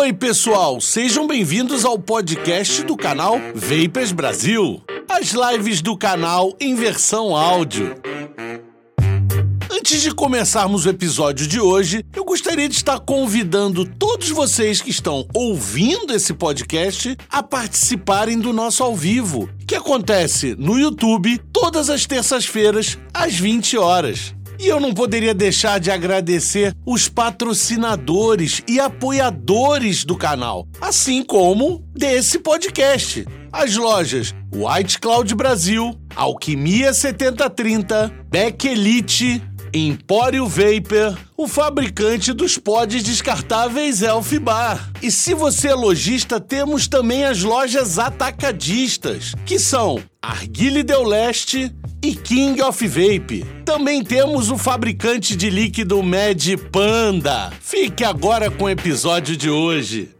oi, pessoal! Sejam bem-vindos ao podcast do canal Vapers Brasil. As lives do canal em versão áudio. Antes de começarmos o episódio de hoje, eu gostaria de estar convidando todos vocês que estão ouvindo esse podcast a participarem do nosso ao vivo, que acontece no YouTube todas as terças-feiras às 20 horas. E eu não poderia deixar de agradecer os patrocinadores e apoiadores do canal, assim como desse podcast. As lojas White Cloud Brasil, Alquimia 7030, Beck Elite, Empório Vapor, o fabricante dos pods descartáveis Elf Bar. E se você é lojista, temos também as lojas atacadistas, que são Arguile Del Leste e King of Vape. Também temos o fabricante de líquido Mad Panda. Fique agora com o episódio de hoje.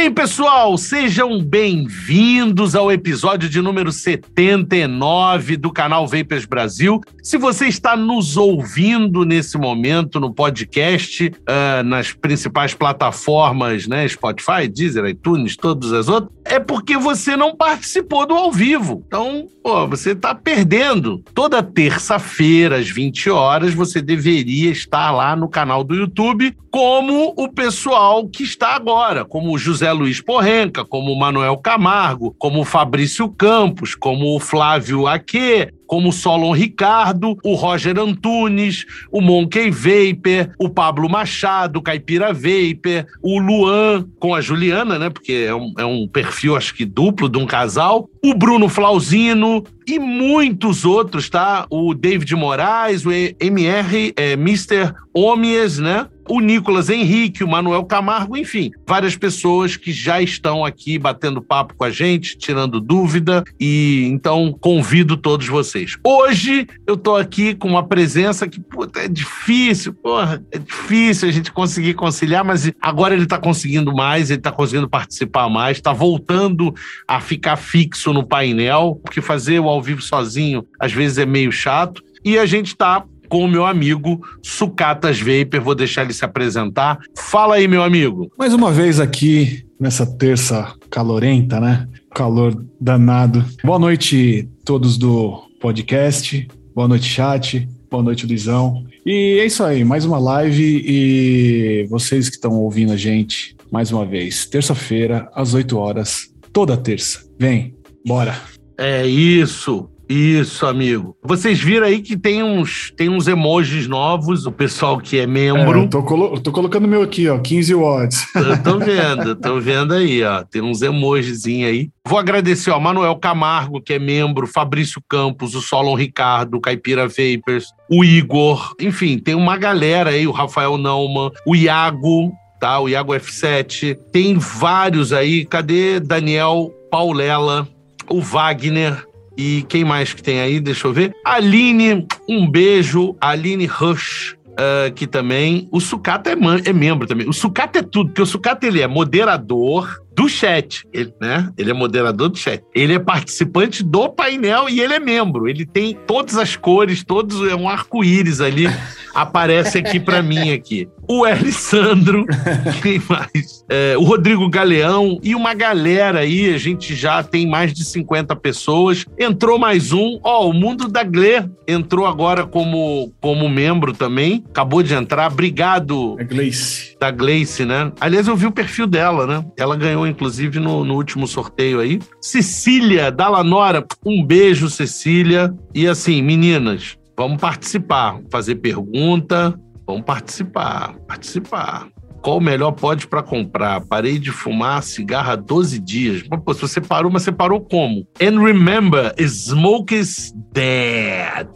Bem, pessoal, sejam bem-vindos ao episódio de número 79 do canal Vapers Brasil. Se você está nos ouvindo nesse momento no podcast, uh, nas principais plataformas, né, Spotify, Deezer, iTunes, todas as outras, é porque você não participou do ao vivo. Então, pô, você está perdendo. Toda terça-feira, às 20 horas, você deveria estar lá no canal do YouTube, como o pessoal que está agora, como o José Luiz Porrenca, como o Manuel Camargo, como o Fabrício Campos, como o Flávio Aquê, como o Solon Ricardo, o Roger Antunes, o Monkey Vapor, o Pablo Machado, o Caipira Vapor, o Luan com a Juliana, né? Porque é um, é um perfil, acho que duplo de um casal, o Bruno Flauzino e muitos outros, tá? O David Moraes, o MR, é, Mr. Omies, né? O Nicolas Henrique, o Manuel Camargo, enfim, várias pessoas que já estão aqui batendo papo com a gente, tirando dúvida, e então convido todos vocês. Hoje eu estou aqui com uma presença que puta, é difícil, porra, é difícil a gente conseguir conciliar, mas agora ele está conseguindo mais, ele está conseguindo participar mais, está voltando a ficar fixo no painel, porque fazer o ao vivo sozinho às vezes é meio chato. E a gente está com o meu amigo Sucatas Vapor. Vou deixar ele se apresentar. Fala aí, meu amigo. Mais uma vez aqui nessa terça calorenta, né? Calor danado. Boa noite todos do podcast. Boa noite, chat. Boa noite, Luizão. E é isso aí, mais uma live e vocês que estão ouvindo a gente, mais uma vez, terça-feira, às 8 horas, toda terça. Vem, bora. É isso. Isso, amigo. Vocês viram aí que tem uns, tem uns emojis novos, o pessoal que é membro. É, eu tô, colo tô colocando meu aqui, ó, 15 watts. Tô vendo, tô vendo aí, ó. Tem uns emojizinhos aí. Vou agradecer, ó, Manuel Camargo, que é membro, Fabrício Campos, o Solon Ricardo, o Caipira Vapers, o Igor, enfim, tem uma galera aí, o Rafael Nauman, o Iago, tá? O Iago F7. Tem vários aí. Cadê Daniel Paulela? O Wagner, e quem mais que tem aí? Deixa eu ver. Aline, um beijo. Aline Rush. Uh, que também. O Sucata é, é, membro também. O Sucata é tudo, porque o Sucata ele é moderador do chat, ele, né? Ele é moderador do chat. Ele é participante do painel e ele é membro. Ele tem todas as cores, todos é um arco-íris ali aparece aqui para mim aqui o Elisandro, quem mais? É, o Rodrigo Galeão e uma galera aí, a gente já tem mais de 50 pessoas. Entrou mais um, ó, o Mundo da Glê entrou agora como, como membro também, acabou de entrar. Obrigado. A Gleice. Da Gleice, né? Aliás, eu vi o perfil dela, né? Ela ganhou, inclusive, no, no último sorteio aí. Cecília Dalanora, um beijo, Cecília. E assim, meninas, vamos participar, fazer pergunta, Vamos participar, participar. Qual o melhor pode para comprar? Parei de fumar cigarro há 12 dias. Pô, se você parou, mas você parou como? And remember, smoke is dead.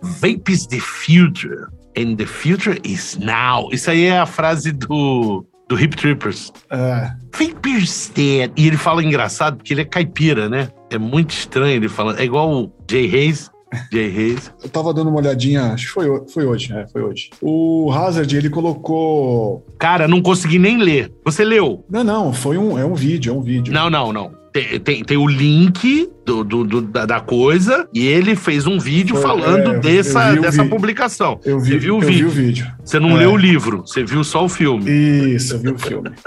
Vape is the future. And the future is now. Isso aí é a frase do, do Hip Trippers. É. Dead. E ele fala engraçado porque ele é caipira, né? É muito estranho ele falando. É igual o Jay Hayes Jay Reis. Eu tava dando uma olhadinha, acho que foi, foi hoje, é, foi hoje. O Hazard, ele colocou. Cara, não consegui nem ler. Você leu? Não, não, foi um, é um vídeo, é um vídeo. Não, não, não. Tem, tem, tem o link do, do, do, da coisa e ele fez um vídeo Foi, falando é, eu dessa, dessa vídeo. publicação. Eu vi, você viu o eu vídeo. vi o vídeo. Você não É. leu o livro, você viu só o filme. Isso, eu vi o filme.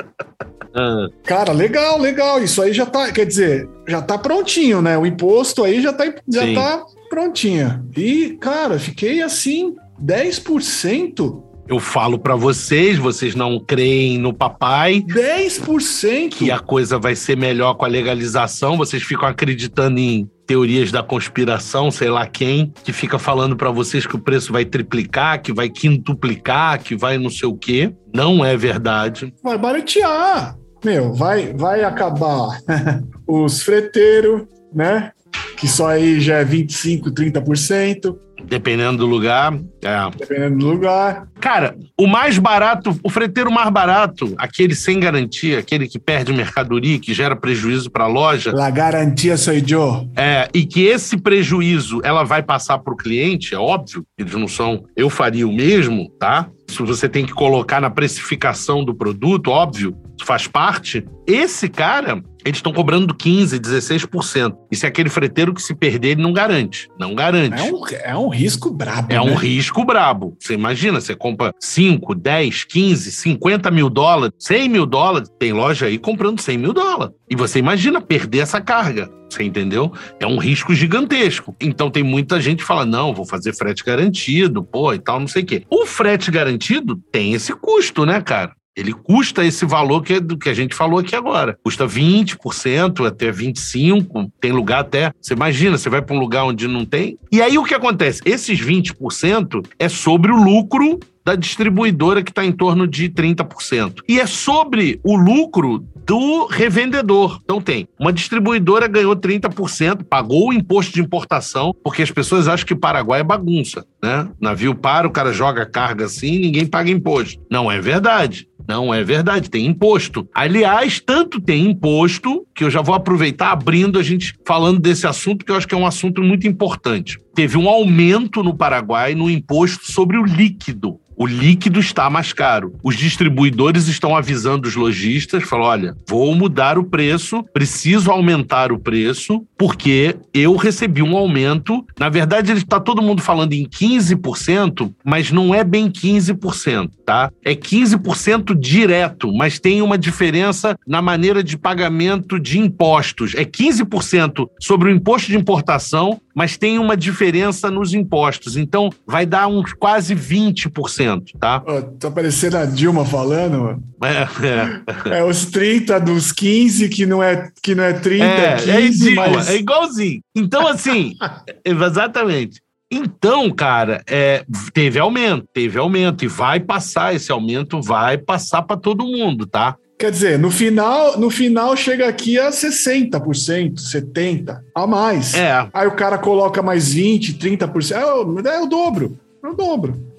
Cara, legal, legal. Isso aí já tá, quer dizer, já tá prontinho, né? O imposto aí já tá, já Sim. tá prontinho. E, cara, fiquei assim, 10%? Eu falo pra vocês, vocês não creem no papai. 10%? que a coisa vai ser melhor com a legalização. Vocês ficam acreditando em teorias da conspiração, sei lá quem, que fica falando pra vocês que o preço vai triplicar, que vai quintuplicar, que vai não sei o quê. Não é verdade. Vai baratear. Meu, vai, vai acabar os freteiros, né? Que só aí já é 25%, 30%, Dependendo do lugar. É. dependendo do lugar. Cara, o mais barato, o freteiro mais barato, aquele sem garantia, aquele que perde mercadoria, que gera prejuízo pra loja, La garantia sou eu. É, e que esse prejuízo ela vai passar para o cliente, é óbvio, eles não são. Eu faria o mesmo, tá? Se você tem que colocar na precificação do produto, óbvio, isso faz parte. Esse cara, eles estão cobrando 15%, 16%. Isso é aquele freteiro que se perder, ele não garante. Não garante. É um, é um risco brabo. É um né? risco brabo. Você imagina, você compra 5, 10, 15, 50 mil dólares, 100 mil dólares. Tem loja aí comprando 100 mil dólares. E você imagina perder essa carga. Você entendeu? É um risco gigantesco. Então tem muita gente que fala: não, vou fazer frete garantido, pô, e tal, não sei o quê. O frete garantido tem esse custo, né, cara? Ele custa esse valor que, é que a gente falou aqui agora. Custa 20%, até 25%, tem lugar até. Você imagina, você vai para um lugar onde não tem. E aí o que acontece? Esses 20% é sobre o lucro da distribuidora que está em torno de 30%. E é sobre o lucro do revendedor. Então tem, uma distribuidora ganhou 30%, pagou o imposto de importação, porque as pessoas acham que Paraguai é bagunça, né? Navio para, o cara joga carga assim, ninguém paga imposto. Não é verdade. Não é verdade, tem imposto. Aliás, tanto tem imposto, que eu já vou aproveitar abrindo a gente falando desse assunto, que eu acho que é um assunto muito importante. Teve um aumento no Paraguai no imposto sobre o líquido. O líquido está mais caro. Os distribuidores estão avisando os lojistas, falam: olha, vou mudar o preço, preciso aumentar o preço, porque eu recebi um aumento. Na verdade, ele está todo mundo falando em 15%, mas não é bem 15%, tá? É 15% direto, mas tem uma diferença na maneira de pagamento de impostos. É 15% sobre o imposto de importação, mas tem uma diferença nos impostos. Então, vai dar uns quase 20%, tá? Ó, tá parecendo a Dilma falando. É, é. É os 30 dos 15 que não é, que não é 30, é, É, 15, é igual, mas... é igualzinho. Então, assim, exatamente. Então, cara, é, teve aumento, teve aumento, e vai passar, esse aumento vai passar para todo mundo, tá? Quer dizer, no final, no final chega aqui a 60%, 70% a mais. É, Aí o cara coloca mais 20%, 30%. É o, é o dobro. É o dobro.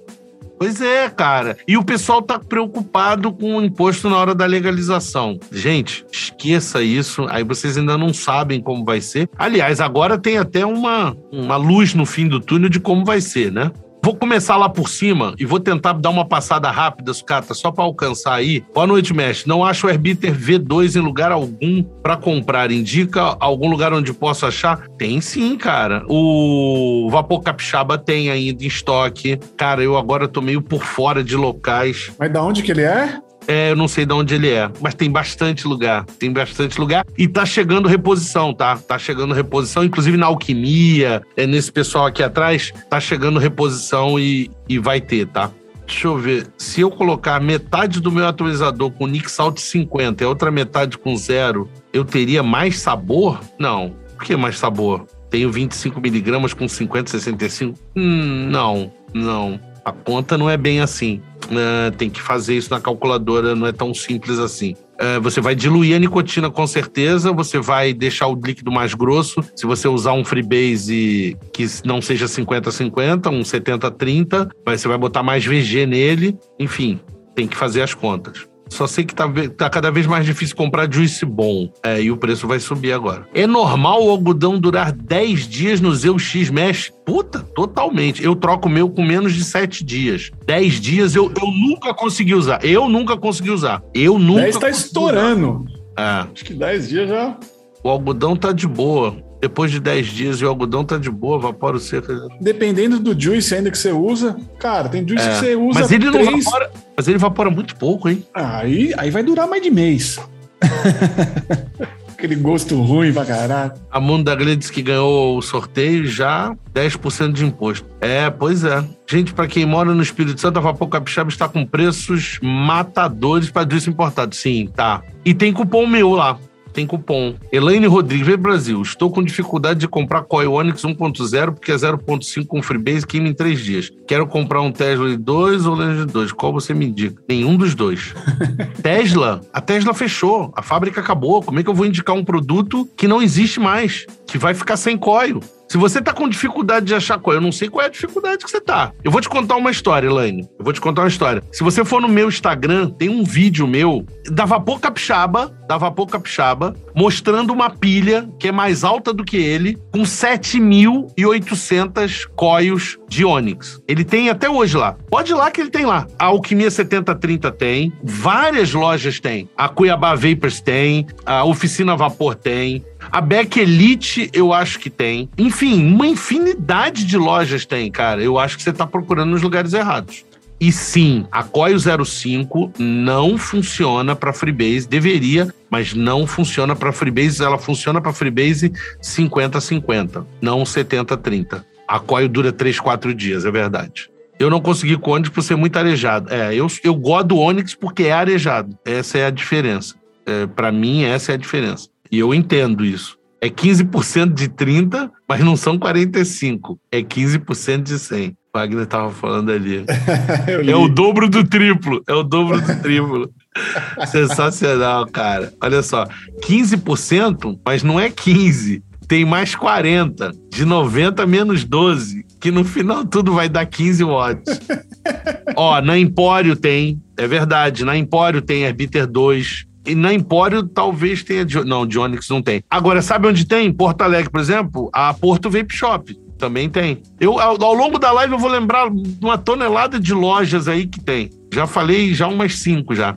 Pois é, cara. E o pessoal tá preocupado com o imposto na hora da legalização. Gente, esqueça isso. Aí vocês ainda não sabem como vai ser. Aliás, agora tem até uma, uma luz no fim do túnel de como vai ser, né? Vou começar lá por cima e vou tentar dar uma passada rápida, Sucata, só para alcançar aí. Boa noite, mestre. Não acho o Herbiter V2 em lugar algum para comprar. Indica algum lugar onde posso achar? Tem sim, cara. O Vapor Capixaba tem ainda em estoque. Cara, eu agora tô meio por fora de locais. Mas da onde que ele é? É, eu não sei de onde ele é, mas tem bastante lugar. Tem bastante lugar. E tá chegando reposição, tá? Tá chegando reposição, inclusive na alquimia, é nesse pessoal aqui atrás, tá chegando reposição e, e vai ter, tá? Deixa eu ver. Se eu colocar metade do meu atualizador com Nick Salt 50 e a outra metade com zero, eu teria mais sabor? Não. Por que mais sabor? Tenho 25 miligramas com 50, 65? Hum, não, não. A conta não é bem assim. Uh, tem que fazer isso na calculadora, não é tão simples assim. Uh, você vai diluir a nicotina com certeza, você vai deixar o líquido mais grosso. Se você usar um freebase que não seja 50-50, um 70-30, você vai botar mais VG nele. Enfim, tem que fazer as contas. Só sei que tá, tá, cada vez mais difícil comprar juice bom. É, e o preço vai subir agora. É normal o algodão durar 10 dias no X Mesh? Puta, totalmente. Eu troco o meu com menos de 7 dias. 10 dias eu, eu nunca consegui usar. Eu nunca consegui usar. Eu nunca. 10 tá estourando. É. Acho que 10 dias já. O algodão tá de boa. Depois de 10 dias e o algodão tá de boa, vapora o seco. Dependendo do juice ainda que você usa, cara, tem juice É, que você usa Mas ele não três... evapora. Mas ele evapora muito pouco, hein? Aí, aí vai durar mais de mês. Aquele gosto ruim pra caralho. A Mundo da disse que ganhou o sorteio já 10% de imposto. É, pois é. Gente, para quem mora no Espírito Santo, a Vapor Capixaba está com preços matadores para juice importado. Sim, tá. E tem cupom meu lá. Tem cupom. Elaine Rodrigues, vem Brasil. Estou com dificuldade de comprar Coil Onix 1.0 porque é 0.5 com Freebase queima em três dias. Quero comprar um Tesla 2 ou Legend 2. Qual você me indica? Nenhum dos dois. Tesla, a Tesla fechou, a fábrica acabou. Como é que eu vou indicar um produto que não existe mais, que vai ficar sem coil? Se você tá com dificuldade de achar coil, eu não sei qual é a dificuldade que você tá. Eu vou te contar uma história, Elaine. Eu vou te contar uma história. Se você for no meu Instagram, tem um vídeo meu da Vapor Capixaba, da Vapor Capixaba, mostrando uma pilha que é mais alta do que ele, com 7.800 coils de Onix. Ele tem até hoje lá. Pode ir lá que ele tem lá. A Alquimia 7030 tem, várias lojas tem. A Cuiabá Vapors tem, a Oficina Vapor tem, a Beck Elite, eu acho que tem. Enfim, uma infinidade de lojas tem, cara. Eu acho que você tá procurando nos lugares errados. E sim, a Coil 05 não funciona para Freebase, deveria, mas não funciona para Freebase, ela funciona para Freebase 50-50, não 70-30. A Coil dura 3, 4 dias, é verdade. Eu não consegui com o Onix por ser muito arejado. É, eu, eu gosto do Onix porque é arejado. Essa é a diferença. É, para mim, essa é a diferença. E eu entendo isso. É 15% de 30, mas não são 45. É 15% de 100. O Wagner tava falando ali. É o dobro do triplo. É o dobro do triplo. Sensacional, cara. Olha só. 15%, mas não é 15. Tem mais 40. De 90 menos 12. Que no final tudo vai dar 15 watts. Ó, na Empório tem. É verdade. Na Empório tem Arbiter 2. E na Empório talvez tenha. Não, de Onix não tem. Agora, sabe onde tem? Em Porto Alegre, por exemplo, a Porto Vape Shop. Também tem. Eu, ao, ao longo da live, eu vou lembrar uma tonelada de lojas aí que tem. Já falei já umas cinco já.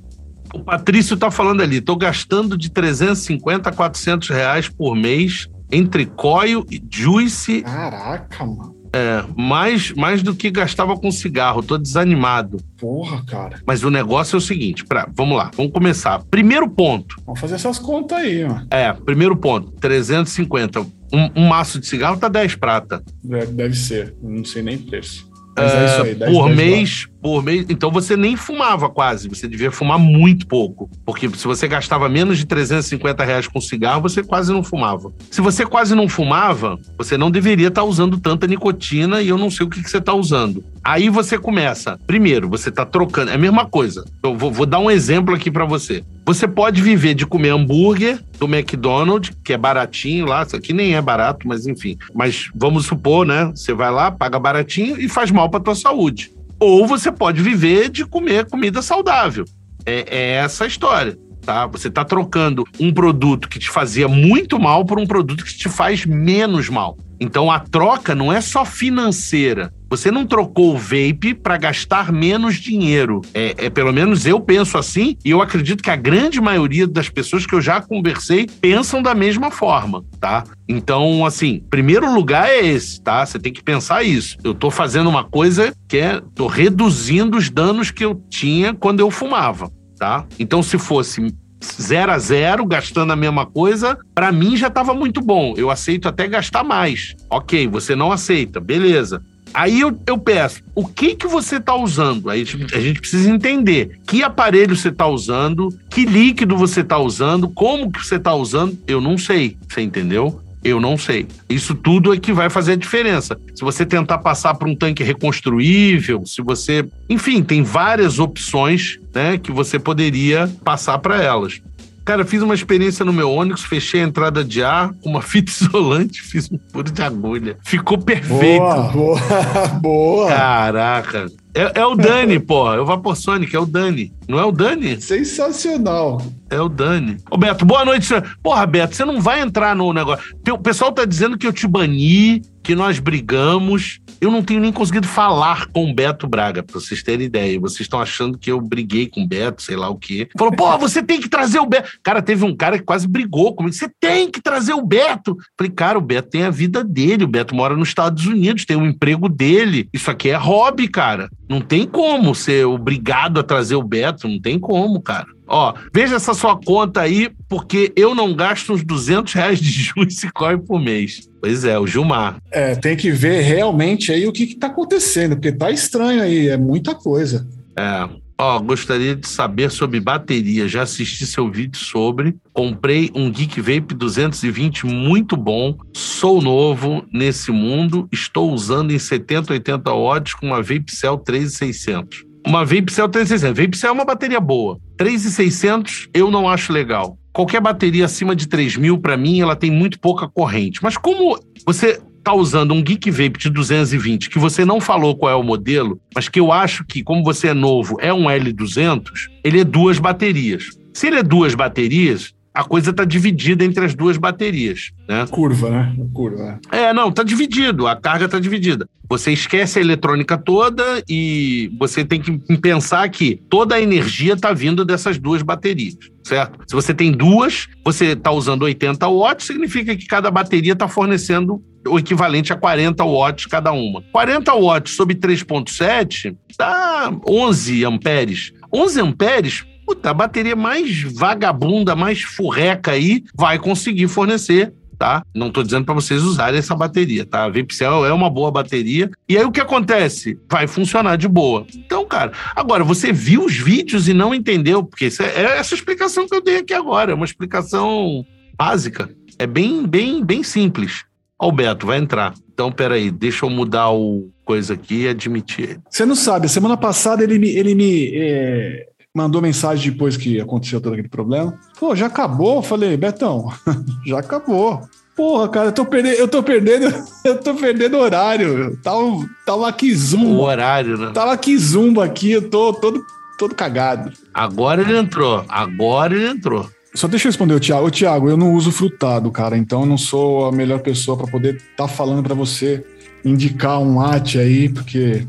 O Patrício tá falando ali, tô gastando de 350 a 400 reais por mês entre coil e juice, Caraca, mano. É, mais, mais do que gastava com cigarro. Tô desanimado. Porra, cara. Mas o negócio é o seguinte, pra, vamos lá, vamos começar. Primeiro ponto, Vamos fazer essas contas aí, mano. é, primeiro ponto, 350. Um, um maço de cigarro tá 10 prata. Deve, deve ser. Não sei nem preço. Mas é, isso aí. 10, por 10 mês, por mês. Então você nem fumava quase, você devia fumar muito pouco. Porque se você gastava menos de 350 reais com cigarro, você quase não fumava. Se você quase não fumava, você não deveria estar usando tanta nicotina e eu não sei o que, que você está usando. Aí você começa. Primeiro, você está trocando. É a mesma coisa. Eu vou, vou dar um exemplo aqui para você. Você pode viver de comer hambúrguer do McDonald's, que é baratinho lá, isso aqui nem é barato, mas enfim. Mas vamos supor, né? Você vai lá, paga baratinho e faz mal para tua saúde. Ou você pode viver de comer comida saudável. É, é essa a história. Tá? Você está trocando um produto que te fazia muito mal por um produto que te faz menos mal. Então a troca não é só financeira. Você não trocou o vape para gastar menos dinheiro. É, é pelo menos eu penso assim e eu acredito que a grande maioria das pessoas que eu já conversei pensam da mesma forma, tá? Então, assim, primeiro lugar é esse, tá? Você tem que pensar isso. Eu tô fazendo uma coisa que é tô reduzindo os danos que eu tinha quando eu fumava, tá? Então, se fosse zero a zero, gastando a mesma coisa, para mim já estava muito bom. Eu aceito até gastar mais. Ok, você não aceita, beleza. Aí eu, eu peço, o que que você está usando? Aí a gente precisa entender que aparelho você está usando, que líquido você está usando, como que você está usando. Eu não sei, você entendeu? Eu não sei. Isso tudo é que vai fazer a diferença. Se você tentar passar por um tanque reconstruível, se você. Enfim, tem várias opções né, que você poderia passar para elas. Cara, fiz uma experiência no meu Onix, fechei a entrada de ar com uma fita isolante, fiz um furo de agulha. Ficou perfeito. Boa, boa, boa. Caraca. É, é o Dani, pô. É o Vaporsonic, é o Dani. Não é o Dani? Sensacional. É o Dani. Ô, Beto, boa noite. senhor. Porra, Beto, você não vai entrar no negócio. O pessoal tá dizendo que eu te bani, que nós brigamos. Eu não tenho nem conseguido falar com o Beto Braga, pra vocês terem ideia. Vocês estão achando que eu briguei com o Beto, sei lá o quê. Falou, pô, você tem que trazer o Beto. Cara, teve um cara que quase brigou comigo. Você tem que trazer o Beto. Falei, cara, o Beto tem a vida dele. O Beto mora nos Estados Unidos, tem o um emprego dele. Isso aqui é hobby, cara. Não tem como ser obrigado a trazer o Beto. Não tem como, cara. Ó, veja essa sua conta aí, porque eu não gasto uns 200 reais de juros e corre por mês. Pois é, o Gilmar. É, tem que ver realmente aí o que, está acontecendo, porque tá estranho aí, é muita coisa. É. Ó, gostaria de saber sobre bateria. Já assisti seu vídeo sobre. Comprei um Geek Vape 220 muito bom. Sou novo nesse mundo. Estou usando em 70, 80 watts com uma Vape Cell 3600 uma VapeCell 3600. VapeCell é uma bateria boa. 3600 eu não acho legal. Qualquer bateria acima de 3000 para mim, ela tem muito pouca corrente. Mas como você está usando um Geek Vape de 220, que você não falou qual é o modelo, mas que eu acho que, como você é novo, é um L200, ele é duas baterias. Se ele é duas baterias, a coisa está dividida entre as duas baterias. Né? Curva, né? Curva. É, não, está dividido, a carga está dividida. Você esquece a eletrônica toda e você tem que pensar que toda a energia está vindo dessas duas baterias, certo? Se você tem duas, você está usando 80 watts, significa que cada bateria está fornecendo o equivalente a 40 watts cada uma. 40 watts sobre 3.7 dá 11 amperes. 11 amperes puta, a bateria mais vagabunda, mais furreca aí vai conseguir fornecer tá? Não estou dizendo para vocês usarem essa bateria, tá? A Vipcel é uma boa bateria. E aí o que acontece? Vai funcionar de boa. Então, cara, agora você viu os vídeos e não entendeu, porque é, essa explicação que eu dei aqui agora, é uma explicação básica. É bem, bem, bem simples. Ó, o Beto vai entrar. Então, peraí, deixa eu mudar o coisa aqui e admitir. Você não sabe, semana passada ele me, ele me é mandou mensagem depois que aconteceu todo aquele problema. Pô, já acabou? Eu falei, Betão, já acabou. Porra, cara, eu tô perdendo, eu tô perdendo, eu tô perdendo horário. Tá um, tá um aqui zumba. O horário, né? Tá um aqui zumba aqui, eu tô todo, todo cagado. Agora ele entrou, agora ele entrou. Só deixa eu responder o Thiago. O Thiago, eu não uso frutado, cara, então eu não sou a melhor pessoa para poder estar tá falando para você indicar um mate aí, porque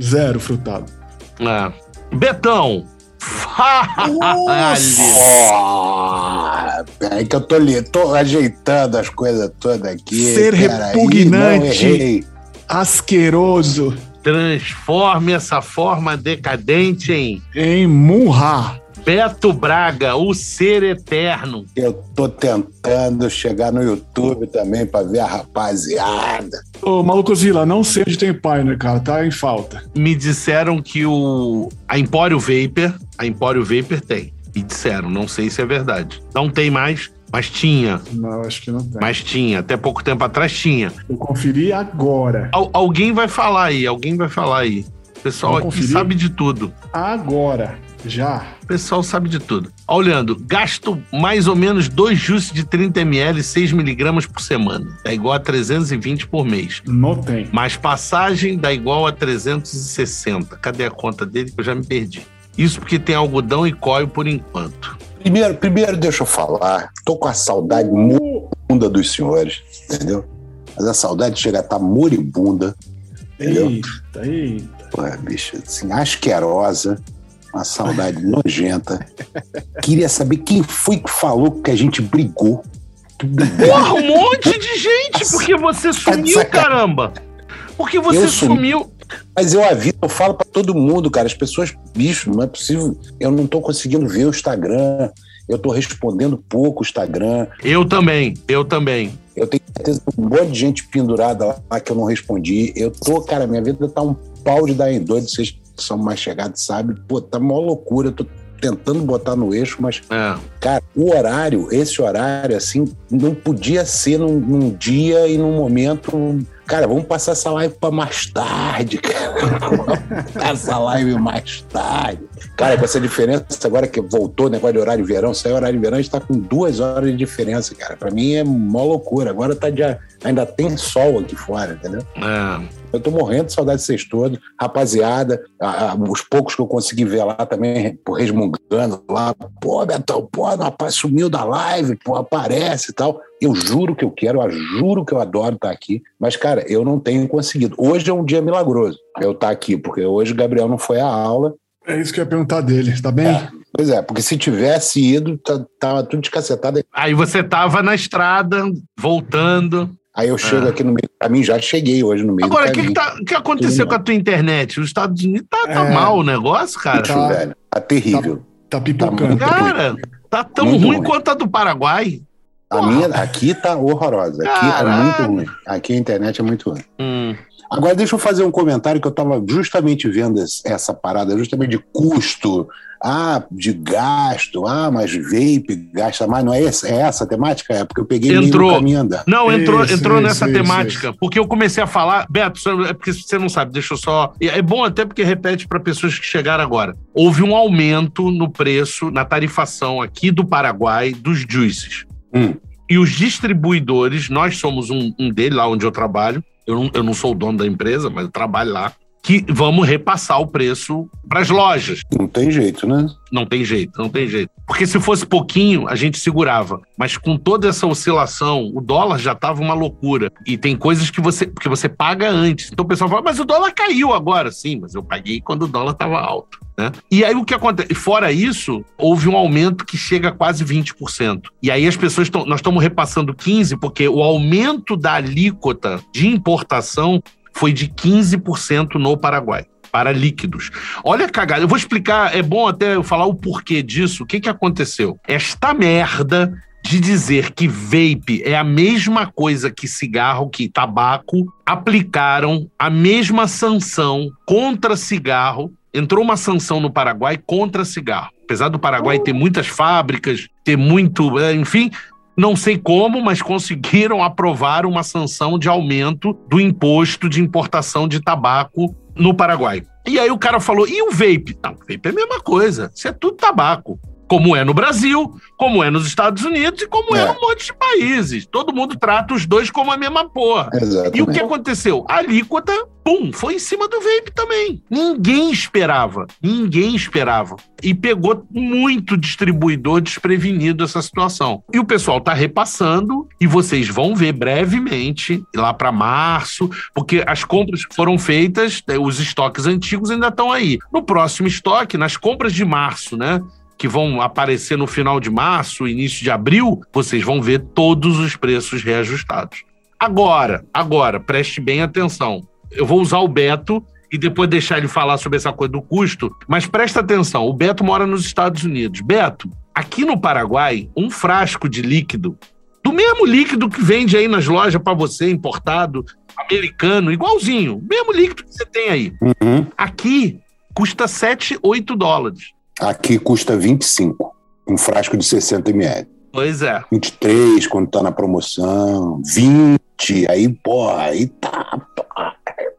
zero frutado. É. Betão, Peraí que eu tô, ali, tô ajeitando as coisas todas aqui. Ser repugnante, asqueroso. Transforme essa forma decadente em... Em murra. Beto Braga, o ser eterno. Eu tô tentando chegar no YouTube também para ver a rapaziada. Ô, Malucozila, não sei onde tem Pioneer, cara, tá em falta. Me disseram que o a Empório Vapor, a Empório Vapor tem. Me disseram, não sei se é verdade. Não tem mais, mas tinha. Não, acho que não tem. Mas tinha, até pouco tempo atrás tinha. Eu conferi agora. Al alguém vai falar aí, alguém vai falar aí. O pessoal aqui sabe de tudo. Agora. Já. O pessoal sabe de tudo. Olhando, gasto mais ou menos dois jus de 30 ml, 6 miligramas por semana. Dá igual a 320 por mês. Não tem. Mais passagem dá igual a 360. Cadê a conta dele que eu já me perdi? Isso porque tem algodão e coio por enquanto. Primeiro, primeiro deixa eu falar. Tô com a saudade moribunda dos senhores, entendeu? Mas a saudade chega a estar tá moribunda. Entendeu? Eita, eita. Pô, bicho, assim, asquerosa uma saudade nojenta. Queria saber quem foi que falou que a gente brigou. Porra, um monte de gente, porque você tá sumiu, caramba. Porque você eu sumiu. Mas eu aviso, eu falo para todo mundo, cara. As pessoas, bicho, não é possível. Eu não tô conseguindo ver o Instagram. Eu tô respondendo pouco o Instagram. Eu também, eu também. Eu tenho certeza que um monte de gente pendurada lá que eu não respondi. Eu tô, cara, minha vida tá um pau de dar em doido. Vocês são mais chegados sabem, pô, tá mó loucura, eu tô tentando botar no eixo, mas, é. cara, o horário, esse horário, assim, não podia ser num, num dia e num momento cara, vamos passar essa live para mais tarde, cara. essa live mais tarde. Cara, com essa diferença agora que voltou o negócio de horário de verão, saiu horário de verão, a gente tá com duas horas de diferença, cara. Para mim é mó loucura. Agora tá de, ainda tem sol aqui fora, entendeu? É. Eu tô morrendo de saudade de vocês todos. Rapaziada, a, a, os poucos que eu consegui ver lá também, resmungando lá. Pô, Betão, pô, rapaz, sumiu da live, pô, aparece e tal. Eu juro que eu quero, eu juro que eu adoro estar aqui, mas, cara, eu não tenho conseguido. Hoje é um dia milagroso eu estar aqui, porque hoje o Gabriel não foi à aula. É isso que eu ia perguntar dele, tá bem? É, pois é, porque se tivesse ido, tá, tava tudo descacetado. Aí você tava na estrada, voltando. Aí eu chego é. aqui no meio do caminho, já cheguei hoje no meio Agora, do caminho. Agora, o que, que, aconteceu com a tua internet? Os Estados Unidos tá, tá é, mal o negócio, cara? Tá, velho, tá terrível. Tá, tá pipocando. Tá cara, tá tão ruim, ruim quanto a do Paraguai. A minha aqui tá horrorosa. Aqui Caralho. tá muito ruim. Aqui a internet é muito ruim. Hum. Agora, deixa eu fazer um comentário que eu estava justamente vendo essa parada, justamente de custo, ah, de gasto, ah, mas vape gasta mais, não é essa, é essa a temática? É porque eu peguei entrou. caminho andar. Não, entrou, isso, entrou isso, nessa isso, temática, porque eu comecei a falar, Beto, é porque você não sabe, deixa eu só. É bom até porque repete para pessoas que chegaram agora. Houve um aumento no preço, na tarifação aqui do Paraguai dos juices. Hum. E os distribuidores, nós somos um, um deles, lá onde eu trabalho, eu não, eu não sou o dono da empresa, mas eu trabalho lá, que vamos repassar o preço para as lojas. Não tem jeito, né? Não tem jeito, não tem jeito. Porque se fosse pouquinho, a gente segurava. Mas com toda essa oscilação, o dólar já estava uma loucura. E tem coisas que você, que você paga antes. Então o pessoal fala, mas o dólar caiu agora. Sim, mas eu paguei quando o dólar estava alto. Né? E aí o que acontece? Fora isso, houve um aumento que chega a quase 20%. E aí as pessoas estão. Nós estamos repassando 15%, porque o aumento da alíquota de importação foi de 15% no Paraguai para líquidos. Olha a cagada. Eu vou explicar, é bom até eu falar o porquê disso. O que, que aconteceu? Esta merda de dizer que vape é a mesma coisa que cigarro, que tabaco, aplicaram a mesma sanção contra cigarro. Entrou uma sanção no Paraguai contra cigarro. Apesar do Paraguai ter muitas fábricas, ter muito, é, enfim, não sei como, mas conseguiram aprovar uma sanção de aumento do imposto de importação de tabaco no Paraguai. E aí o cara falou: e o vape? Não, vape é a mesma coisa. Isso é tudo tabaco como é no Brasil, como é nos Estados Unidos e como é, é um monte de países. Todo mundo trata os dois como a mesma porra. Exatamente. E o que aconteceu? A alíquota, pum, foi em cima do vape também. Ninguém esperava. Ninguém esperava. E pegou muito distribuidor desprevenido essa situação. E o pessoal tá repassando e vocês vão ver brevemente, lá para março, porque as compras que foram feitas, né, os estoques antigos ainda estão aí. No próximo estoque, nas compras de março, né? Que vão aparecer no final de março, início de abril, vocês vão ver todos os preços reajustados. Agora, agora, preste bem atenção. Eu vou usar o Beto e depois deixar ele falar sobre essa coisa do custo, mas presta atenção, o Beto mora nos Estados Unidos. Beto, aqui no Paraguai, um frasco de líquido, do mesmo líquido que vende aí nas lojas para você, importado, americano, igualzinho, mesmo líquido que você tem aí. Uhum. Aqui custa 7, 8 dólares. Aqui custa 25, um frasco de 60 ml. Pois é. 23 quando tá na promoção, 20, aí, porra, aí tá.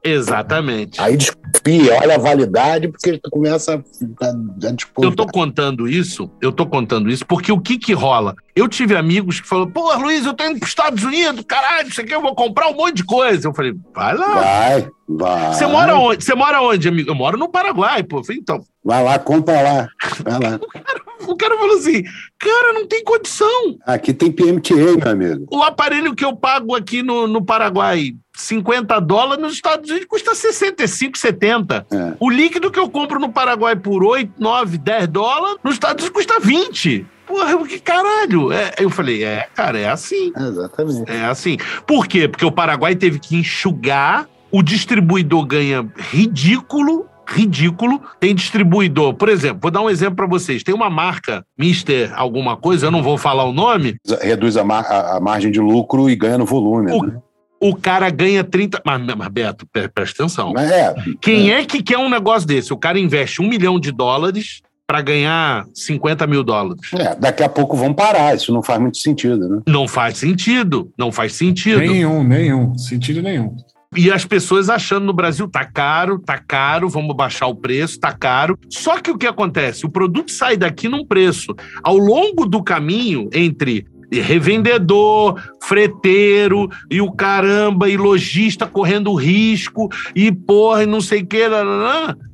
Exatamente. Aí desconfia, olha a validade, porque tu começa a, a Eu tô contando isso, eu tô contando isso, porque o que que rola? Eu tive amigos que falaram, pô, Luiz, eu tô indo pros Estados Unidos, caralho, isso aqui eu vou comprar um monte de coisa. Eu falei, vai lá. Vai, vai. Você mora onde? Você mora onde, amigo? Eu moro no Paraguai, pô. Eu falei, então. Vai lá, compra lá. Vai lá. o cara falou assim: cara, não tem condição. Aqui tem PMTA, meu amigo. O aparelho que eu pago aqui no, no Paraguai, 50 dólares, nos Estados Unidos custa 65, 70. É. O líquido que eu compro no Paraguai por 8, 9, 10 dólares, nos Estados Unidos custa 20. Porra, que caralho. É, eu falei, é, cara, é assim. Exatamente. É assim. Por quê? Porque o Paraguai teve que enxugar, o distribuidor ganha ridículo ridículo. Tem distribuidor, por exemplo, vou dar um exemplo para vocês. Tem uma marca, Mister alguma coisa, eu não vou falar o nome. Reduz a, mar a margem de lucro e ganha no volume. O, né? o cara ganha 30. Mas, mas Beto, presta atenção. É, Quem é. é que quer um negócio desse? O cara investe um milhão de dólares para ganhar 50 mil dólares. É, daqui a pouco vão parar, isso não faz muito sentido, né? Não faz sentido, não faz sentido. Nenhum, nenhum, sentido nenhum. E as pessoas achando no Brasil tá caro, tá caro, vamos baixar o preço, tá caro. Só que o que acontece? O produto sai daqui num preço. Ao longo do caminho entre revendedor, freteiro e o caramba, e lojista correndo risco, e porra, e não sei o que,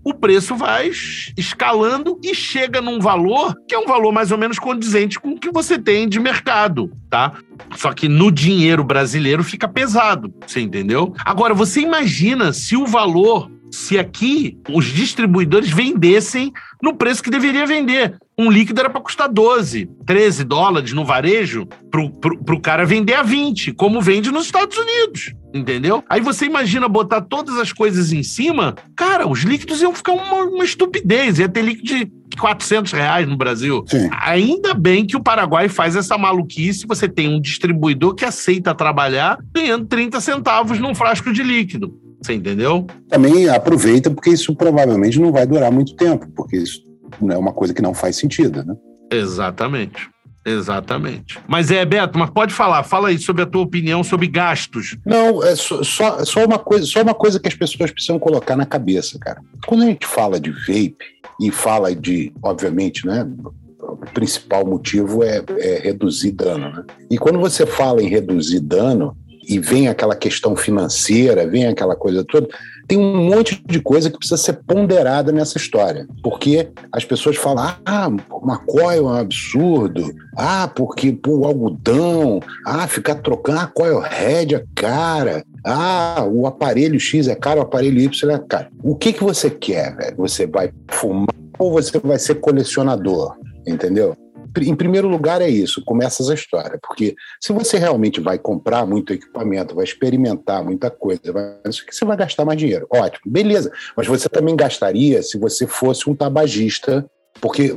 o preço vai escalando e chega num valor que é um valor mais ou menos condizente com o que você tem de mercado, tá? Só que no dinheiro brasileiro fica pesado, você entendeu? Agora, você imagina se o valor se aqui os distribuidores vendessem no preço que deveria vender. Um líquido era para custar 12, 13 dólares no varejo para o cara vender a 20, como vende nos Estados Unidos. Entendeu? Aí você imagina botar todas as coisas em cima, cara, os líquidos iam ficar uma, uma estupidez, ia ter líquido de 400 reais no Brasil. Sim. Ainda bem que o Paraguai faz essa maluquice, você tem um distribuidor que aceita trabalhar ganhando 30 centavos num frasco de líquido. Você entendeu? Também aproveita, porque isso provavelmente não vai durar muito tempo, porque isso é uma coisa que não faz sentido, né? Exatamente. Exatamente. Mas é, Beto, mas pode falar, fala aí sobre a tua opinião sobre gastos. Não, é só, só, só, uma coisa, só uma coisa que as pessoas precisam colocar na cabeça, cara. Quando a gente fala de vape e fala de, obviamente, né? O principal motivo é, é reduzir dano, né? E quando você fala em reduzir dano, e vem aquela questão financeira, vem aquela coisa toda, tem um monte de coisa que precisa ser ponderada nessa história. Porque as pessoas falam, ah, maconha é um absurdo, ah, porque pô, o algodão, ah, ficar trocando, ah, coil head é cara, ah, o aparelho X é caro, o aparelho Y é caro. O que, que você quer, velho? Você vai fumar ou você vai ser colecionador? Entendeu? Em primeiro lugar é isso, começa essa história, porque se você realmente vai comprar muito equipamento, vai experimentar muita coisa, vai, isso que você vai gastar mais dinheiro. Ótimo, beleza. Mas você também gastaria se você fosse um tabagista porque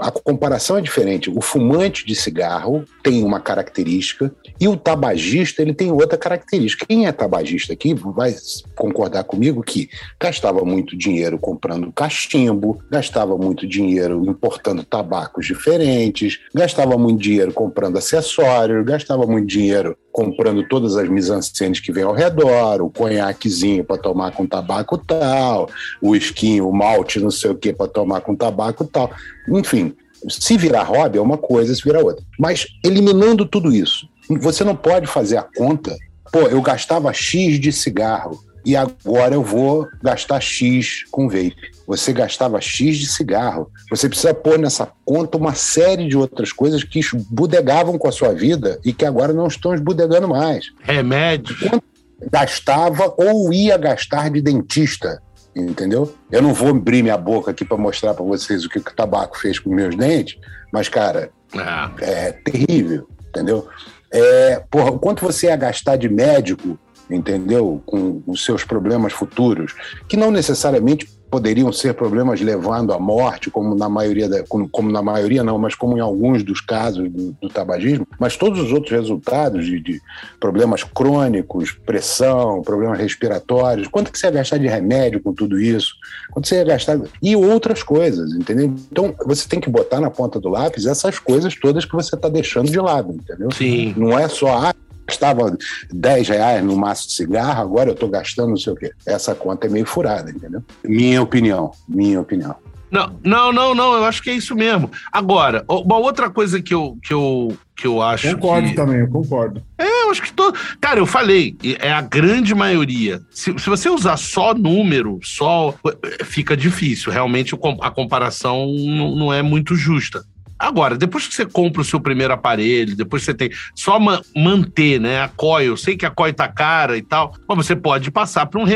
a comparação é diferente. O fumante de cigarro tem uma característica e o tabagista ele tem outra característica. Quem é tabagista aqui vai concordar comigo que gastava muito dinheiro comprando cachimbo, gastava muito dinheiro importando tabacos diferentes, gastava muito dinheiro comprando acessórios, gastava muito dinheiro comprando todas as misancenes que vem ao redor, o conhaquezinho para tomar com tabaco tal, o esquinho, o malte, não sei o que para tomar com tabaco tal. Enfim, se virar hobby é uma coisa, se virar outra. Mas eliminando tudo isso, você não pode fazer a conta. Pô, eu gastava X de cigarro e agora eu vou gastar X com vape. Você gastava X de cigarro. Você precisa pôr nessa conta uma série de outras coisas que esbudegavam com a sua vida e que agora não estão esbudegando mais. Remédios. Quanto gastava ou ia gastar de dentista, entendeu? Eu não vou abrir minha boca aqui para mostrar para vocês o que o tabaco fez com meus dentes, mas, cara, ah. é terrível, entendeu? É, porra, quanto você ia gastar de médico entendeu? Com os seus problemas futuros, que não necessariamente poderiam ser problemas levando à morte, como na maioria, da, como, como, na maioria não, mas como em alguns dos casos do, do tabagismo, mas todos os outros resultados de, de, problemas crônicos, pressão, problemas respiratórios, quanto que você ia gastar de remédio com tudo isso? Quanto você ia gastar... E outras coisas, entendeu? Então, você tem que botar na ponta do lápis essas coisas todas que você está deixando de lado, entendeu? Sim. Não é só... Ah, gastava 10 reais no maço de cigarro, agora eu estou gastando não sei o quê. Essa conta é meio furada, entendeu? Minha opinião, minha opinião. Não, não, não, não, eu acho que é isso mesmo. Agora, uma outra coisa que eu, que eu, que eu acho. Concordo que... também, eu concordo. É, eu acho que todo. Cara, eu falei, é a grande maioria. Se, se você usar só número, só. Fica difícil. Realmente a comparação não, não é muito justa. Agora, depois que você compra o seu primeiro aparelho, depois você tem só ma manter, né, a coil, eu sei que a coil tá cara e tal, mas você pode passar para um,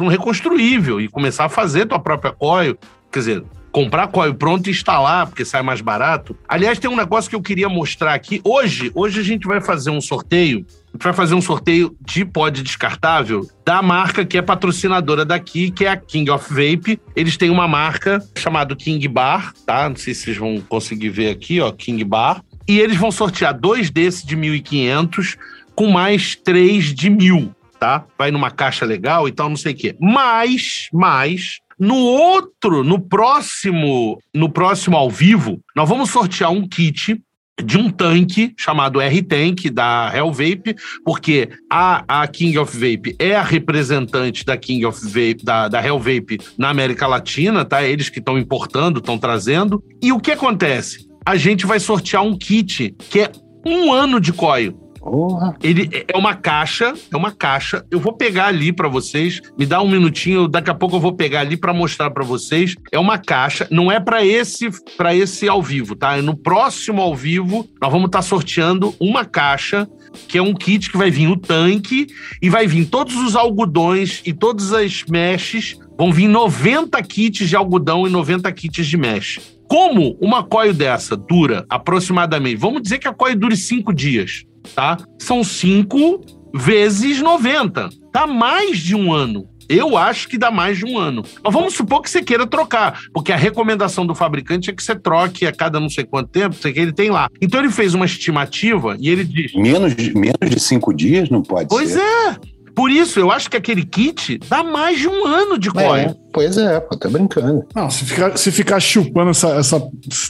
um reconstruível e começar a fazer tua própria coil. Quer dizer, comprar coil pronto e instalar, porque sai mais barato. Aliás, tem um negócio que eu queria mostrar aqui. Hoje, hoje a gente vai fazer um sorteio vai fazer um sorteio de pod descartável da marca que é patrocinadora daqui, que é a King of Vape. Eles têm uma marca chamada King Bar, tá? Não sei se vocês vão conseguir ver aqui, ó, King Bar. E eles vão sortear dois desses de 1.500 com mais três de mil, tá? Vai numa caixa legal e tal, não sei o quê. Mas, mas, no outro, no próximo, no próximo ao vivo, nós vamos sortear um kit de um tanque chamado R-Tank da Hell Vape, porque a, a King of Vape é a representante da King of Vape, da, da Hell Vape na América Latina, tá? Eles que estão importando, estão trazendo. E o que acontece? A gente vai sortear um kit que é Um ano de coio. Porra. Ele é uma caixa, é uma caixa. Eu vou pegar ali para vocês. Me dá um minutinho, daqui a pouco eu vou pegar ali para mostrar para vocês. É uma caixa, não é para esse para esse ao vivo, tá? É no próximo ao vivo nós vamos estar tá sorteando uma caixa que é um kit que vai vir o tanque e vai vir todos os algodões e todas as meshes. Vão vir 90 kits de algodão e 90 kits de mesh. Como uma coio dessa dura aproximadamente, vamos dizer que a coio dure cinco dias tá? São 5 vezes 90. Dá mais de um ano. Eu acho que dá mais de um ano. Mas vamos supor que você queira trocar, porque a recomendação do fabricante é que você troque a cada não sei quanto tempo, sei que ele tem lá. Então ele fez uma estimativa e ele diz. Menos de, menos de cinco dias não pode pois ser. Pois é. Por isso, eu acho que aquele kit dá mais de um ano de. É, pois é, pô, tô brincando. Não, se ficar, se ficar chupando essa, essa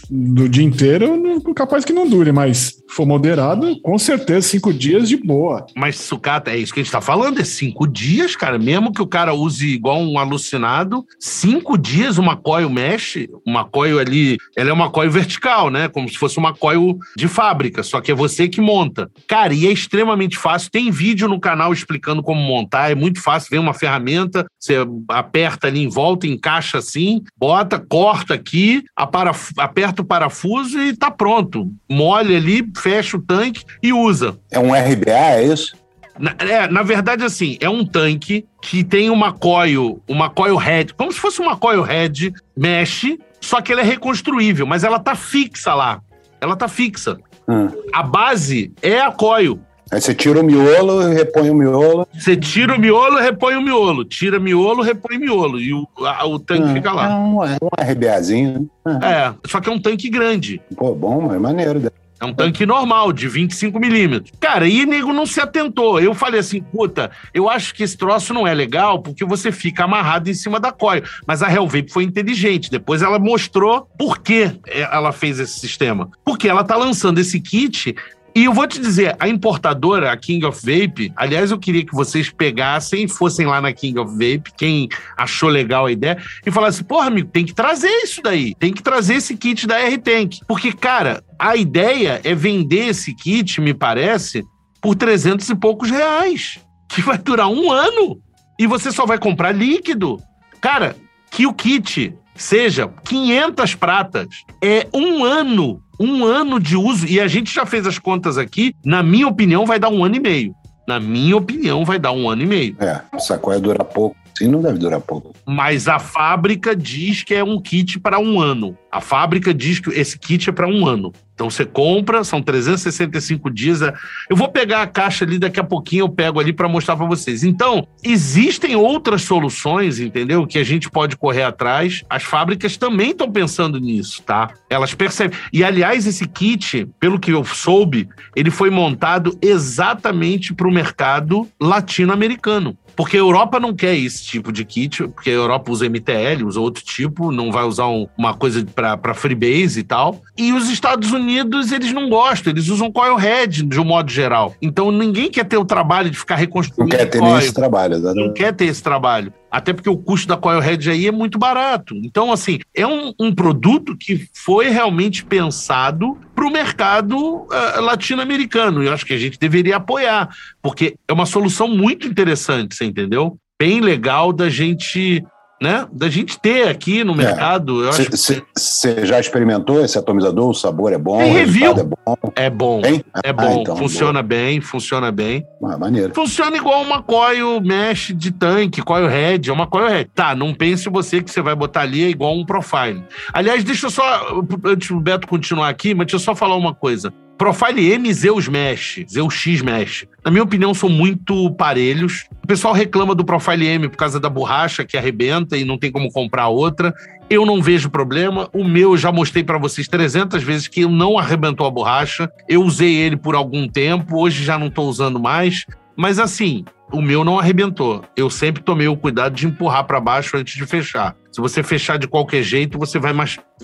do dia inteiro, capaz que não dure, mas for moderado, com certeza cinco dias de boa. Mas sucata, é isso que a gente tá falando, é cinco dias, cara. Mesmo que o cara use igual um alucinado, cinco dias uma coil mesh, uma coil ali, ela é uma coil vertical, né? Como se fosse uma coil de fábrica, só que é você que monta. Cara, e é extremamente fácil. Tem vídeo no canal explicando como montar, é muito fácil. Vem uma ferramenta, você aperta ali em volta, encaixa assim, bota, corta aqui, aperta o parafuso e tá pronto. Molha ali, fecha o tanque e usa. É um RBA, é isso? Na, é, na verdade, assim, é um tanque que tem uma coil, uma coil head, como se fosse uma coil head mesh, só que ela é reconstruível, mas ela tá fixa lá. Ela tá fixa. Hum. A base é a coil. Aí você tira o miolo e repõe o miolo. Você tira o miolo e repõe o miolo. Tira miolo, repõe miolo. E o, a, o tanque é, fica lá. É um, é um RBAzinho. Né? É, só que é um tanque grande. Pô, bom, mas maneiro. É um tanque normal, de 25 milímetros. Cara, e nego não se atentou. Eu falei assim, puta, eu acho que esse troço não é legal porque você fica amarrado em cima da coia. Mas a Hellvape foi inteligente. Depois ela mostrou por que ela fez esse sistema. Porque ela tá lançando esse kit e eu vou te dizer, a importadora, a King of Vape, aliás, eu queria que vocês pegassem, fossem lá na King of Vape, quem achou legal a ideia, e falasse, porra, amigo, tem que trazer isso daí, tem que trazer esse kit da R-Tank. Porque, cara, a ideia é vender esse kit, me parece, por 300 e poucos reais, que vai durar um ano, e você só vai comprar líquido. Cara, que o kit seja 500 pratas, é um ano um ano de uso, e a gente já fez as contas aqui, na minha opinião, vai dar um ano e meio. Na minha opinião, vai dar um ano e meio. É, essa coisa dura pouco. Sim, não deve durar pouco. Mas a fábrica diz que é um kit para um ano. A fábrica diz que esse kit é para um ano. Então você compra, são 365 dias. É, eu vou pegar a caixa ali daqui a pouquinho, eu pego ali para mostrar para vocês. Então, existem outras soluções, entendeu? Que a gente pode correr atrás. As fábricas também estão pensando nisso, tá? Elas percebem. E aliás, esse kit, pelo que eu soube, ele foi montado exatamente para o mercado latino-americano. Porque a Europa não quer esse tipo de kit, porque a Europa usa MTL, usa outro tipo, não vai usar um, uma coisa para freebase e tal. E os Estados Unidos, eles não gostam, eles usam coil head de um modo geral. Então ninguém quer ter o trabalho de ficar reconstruindo. Não quer ter coil. esse trabalho, né? Não quer ter esse trabalho. Até porque o custo da Coilhead aí é muito barato. Então, assim, é um, um produto que foi realmente pensado para o mercado uh, latino-americano. E eu acho que a gente deveria apoiar, porque é uma solução muito interessante, você entendeu? Bem legal da gente né, da gente ter aqui no é. mercado. Você já experimentou esse atomizador? O sabor é bom? Tem review. É bom. É bom. É ah, bom. Então, funciona boa. bem, funciona bem. Ah, maneiro. Funciona igual uma coil mesh de tanque, coil head, é uma coil head. Tá, não pense você que você vai botar ali é igual um profile. Aliás, deixa eu só, antes do Beto continuar aqui, mas deixa eu só falar uma coisa. Profile M e Zeus Mesh, Zeus X Mesh, na minha opinião, são muito parelhos. O pessoal reclama do Profile M por causa da borracha que arrebenta e não tem como comprar outra. Eu não vejo problema. O meu, eu já mostrei para vocês 300 vezes que não arrebentou a borracha. Eu usei ele por algum tempo, hoje já não estou usando mais. Mas assim, o meu não arrebentou. Eu sempre tomei o cuidado de empurrar para baixo antes de fechar. Se você fechar de qualquer jeito, você vai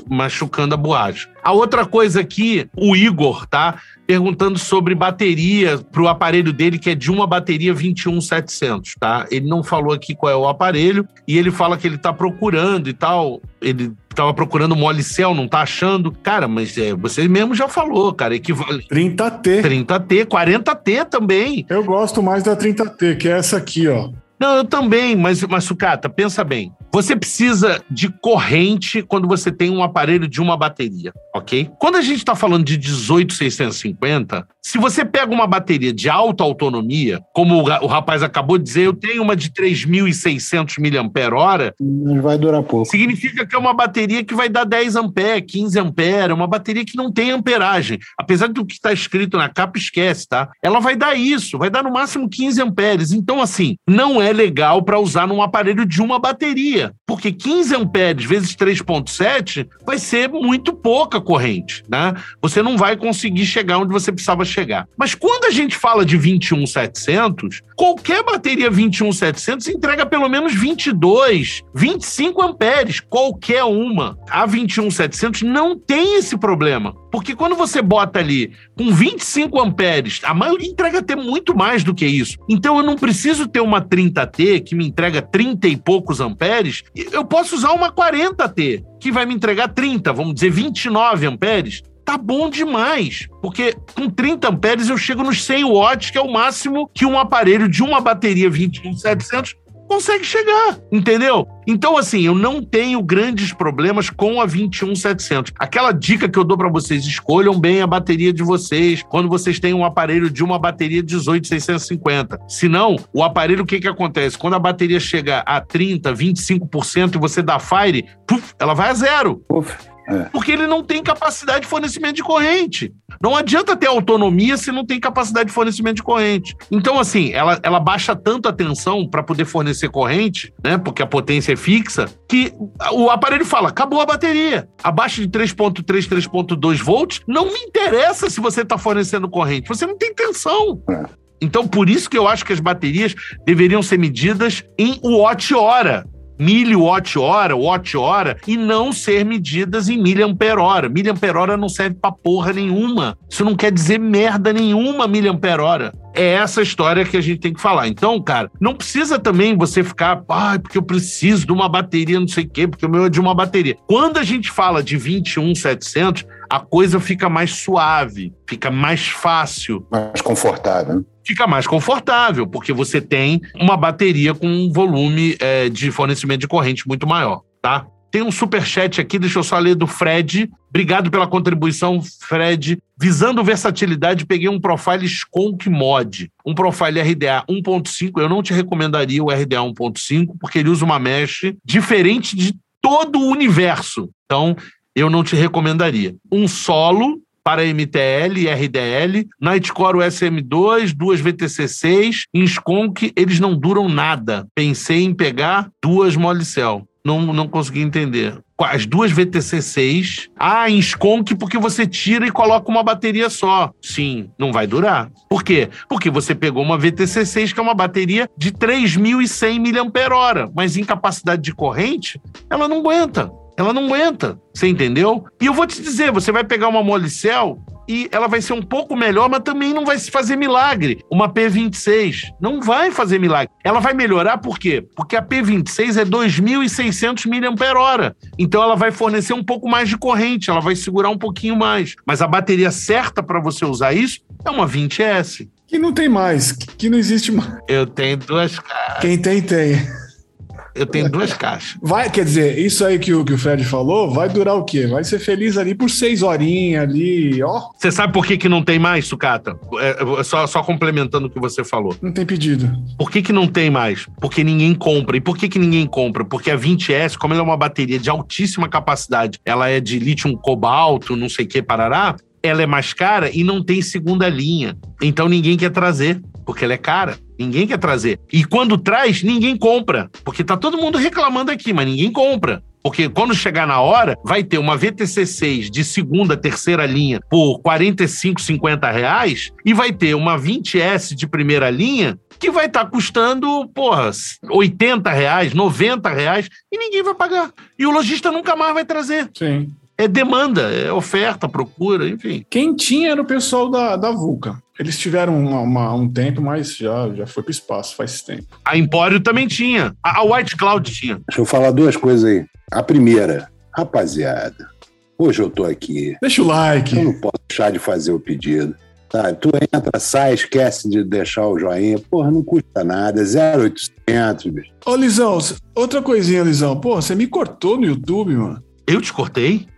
machucando a borracha. A outra coisa aqui, o Igor, tá? Perguntando sobre bateria para o aparelho dele, que é de uma bateria 21700, tá? Ele não falou aqui qual é o aparelho e ele fala que ele está procurando e tal. Ele tava procurando molicel, não tá achando. Cara, mas é, você mesmo já falou, cara, equivale. 30T. 30T, 40T também. Eu gosto mais da 30T, que é essa aqui, ó. Não, eu também, mas, mas Sucata, pensa bem. Você precisa de corrente quando você tem um aparelho de uma bateria, ok? Quando a gente está falando de 18650, se você pega uma bateria de alta autonomia, como o rapaz acabou de dizer, eu tenho uma de 3.600 mAh. Vai durar pouco. Significa que é uma bateria que vai dar 10 ampere, 15 ampere, é uma bateria que não tem amperagem. Apesar do que está escrito na capa, esquece, tá? Ela vai dar isso, vai dar no máximo 15 amperes. Então, assim, não é legal para usar num aparelho de uma bateria, porque 15 amperes vezes 3.7 vai ser muito pouca corrente, né? Você não vai conseguir chegar onde você precisava chegar. Mas quando a gente fala de 21700, qualquer bateria 21700 entrega pelo menos 22, 25 amperes, qualquer uma. A 21700 não tem esse problema. Porque quando você bota ali com 25 amperes, a maioria entrega até muito mais do que isso. Então eu não preciso ter uma 30T que me entrega 30 e poucos amperes. Eu posso usar uma 40T que vai me entregar 30, vamos dizer 29 amperes tá bom demais. Porque com 30 amperes eu chego nos 100 watts, que é o máximo que um aparelho de uma bateria 21700 consegue chegar, entendeu? Então, assim, eu não tenho grandes problemas com a 21700. Aquela dica que eu dou para vocês, escolham bem a bateria de vocês quando vocês têm um aparelho de uma bateria 18650. Senão, o aparelho, o que que acontece? Quando a bateria chega a 30, 25% e você dá fire, puf, ela vai a zero. Uf. É. Porque ele não tem capacidade de fornecimento de corrente. Não adianta ter autonomia se não tem capacidade de fornecimento de corrente. Então, assim, ela, ela baixa tanto a tensão para poder fornecer corrente, né? Porque a potência é fixa, que o aparelho fala: acabou a bateria. Abaixo de 3,3, 3,2 volts, não me interessa se você está fornecendo corrente. Você não tem tensão. É. Então, por isso que eu acho que as baterias deveriam ser medidas em watt-hora miliwatt-hora, watt-hora, e não ser medidas em miliampere-hora. Miliampere-hora não serve pra porra nenhuma. Isso não quer dizer merda nenhuma, miliampere-hora. É essa história que a gente tem que falar. Então, cara, não precisa também você ficar, ah, porque eu preciso de uma bateria, não sei o quê, porque o meu é de uma bateria. Quando a gente fala de 21700, a coisa fica mais suave, fica mais fácil. Mais confortável. Fica mais confortável, porque você tem uma bateria com um volume é, de fornecimento de corrente muito maior, tá? Tem um super chat aqui, deixa eu só ler do Fred. Obrigado pela contribuição, Fred. Visando versatilidade, peguei um profile Skunk Mod, um profile RDA 1.5. Eu não te recomendaria o RDA 1.5, porque ele usa uma mesh diferente de todo o universo. Então, eu não te recomendaria. Um solo para MTL e RDL, Nightcore SM2, duas VTC6, em Skunk eles não duram nada. Pensei em pegar duas Molicel. Não, não consegui entender. As duas VTC6. Ah, em Skunk porque você tira e coloca uma bateria só. Sim, não vai durar. Por quê? Porque você pegou uma VTC6 que é uma bateria de 3.100 mAh, mas em capacidade de corrente, ela não aguenta. Ela não aguenta, você entendeu? E eu vou te dizer, você vai pegar uma Molicel e ela vai ser um pouco melhor, mas também não vai fazer milagre. Uma P26 não vai fazer milagre. Ela vai melhorar por quê? Porque a P26 é 2.600 mAh. Então ela vai fornecer um pouco mais de corrente, ela vai segurar um pouquinho mais. Mas a bateria certa para você usar isso é uma 20S. Que não tem mais, que não existe mais. Eu tenho duas caras. Quem tem, tem. Eu tenho duas caixas. Vai, quer dizer, isso aí que o, que o Fred falou, vai durar o quê? Vai ser feliz ali por seis horinhas ali, ó. Você sabe por que, que não tem mais, sucata? É, só, só complementando o que você falou. Não tem pedido. Por que, que não tem mais? Porque ninguém compra. E por que, que ninguém compra? Porque a 20S, como ela é uma bateria de altíssima capacidade, ela é de lítio cobalto, não sei o que, parará, ela é mais cara e não tem segunda linha. Então ninguém quer trazer, porque ela é cara. Ninguém quer trazer. E quando traz, ninguém compra. Porque tá todo mundo reclamando aqui, mas ninguém compra. Porque quando chegar na hora, vai ter uma VTC6 de segunda, terceira linha por 45, 50 reais e vai ter uma 20S de primeira linha que vai estar tá custando, porra, 80 reais, 90 reais e ninguém vai pagar. E o lojista nunca mais vai trazer. Sim. É demanda, é oferta, procura, enfim. Quem tinha era o pessoal da, da Vulca. Eles tiveram uma, uma, um tempo, mas já, já foi para o espaço faz tempo. A Empório também tinha. A, a White Cloud tinha. Deixa eu falar duas coisas aí. A primeira, rapaziada, hoje eu tô aqui. Deixa o like. Eu não posso deixar de fazer o pedido. Tá, tu entra, sai, esquece de deixar o joinha. Porra, não custa nada. 0,800, bicho. Ô, Lisão, outra coisinha, Lisão. Pô, você me cortou no YouTube, mano. Eu te cortei?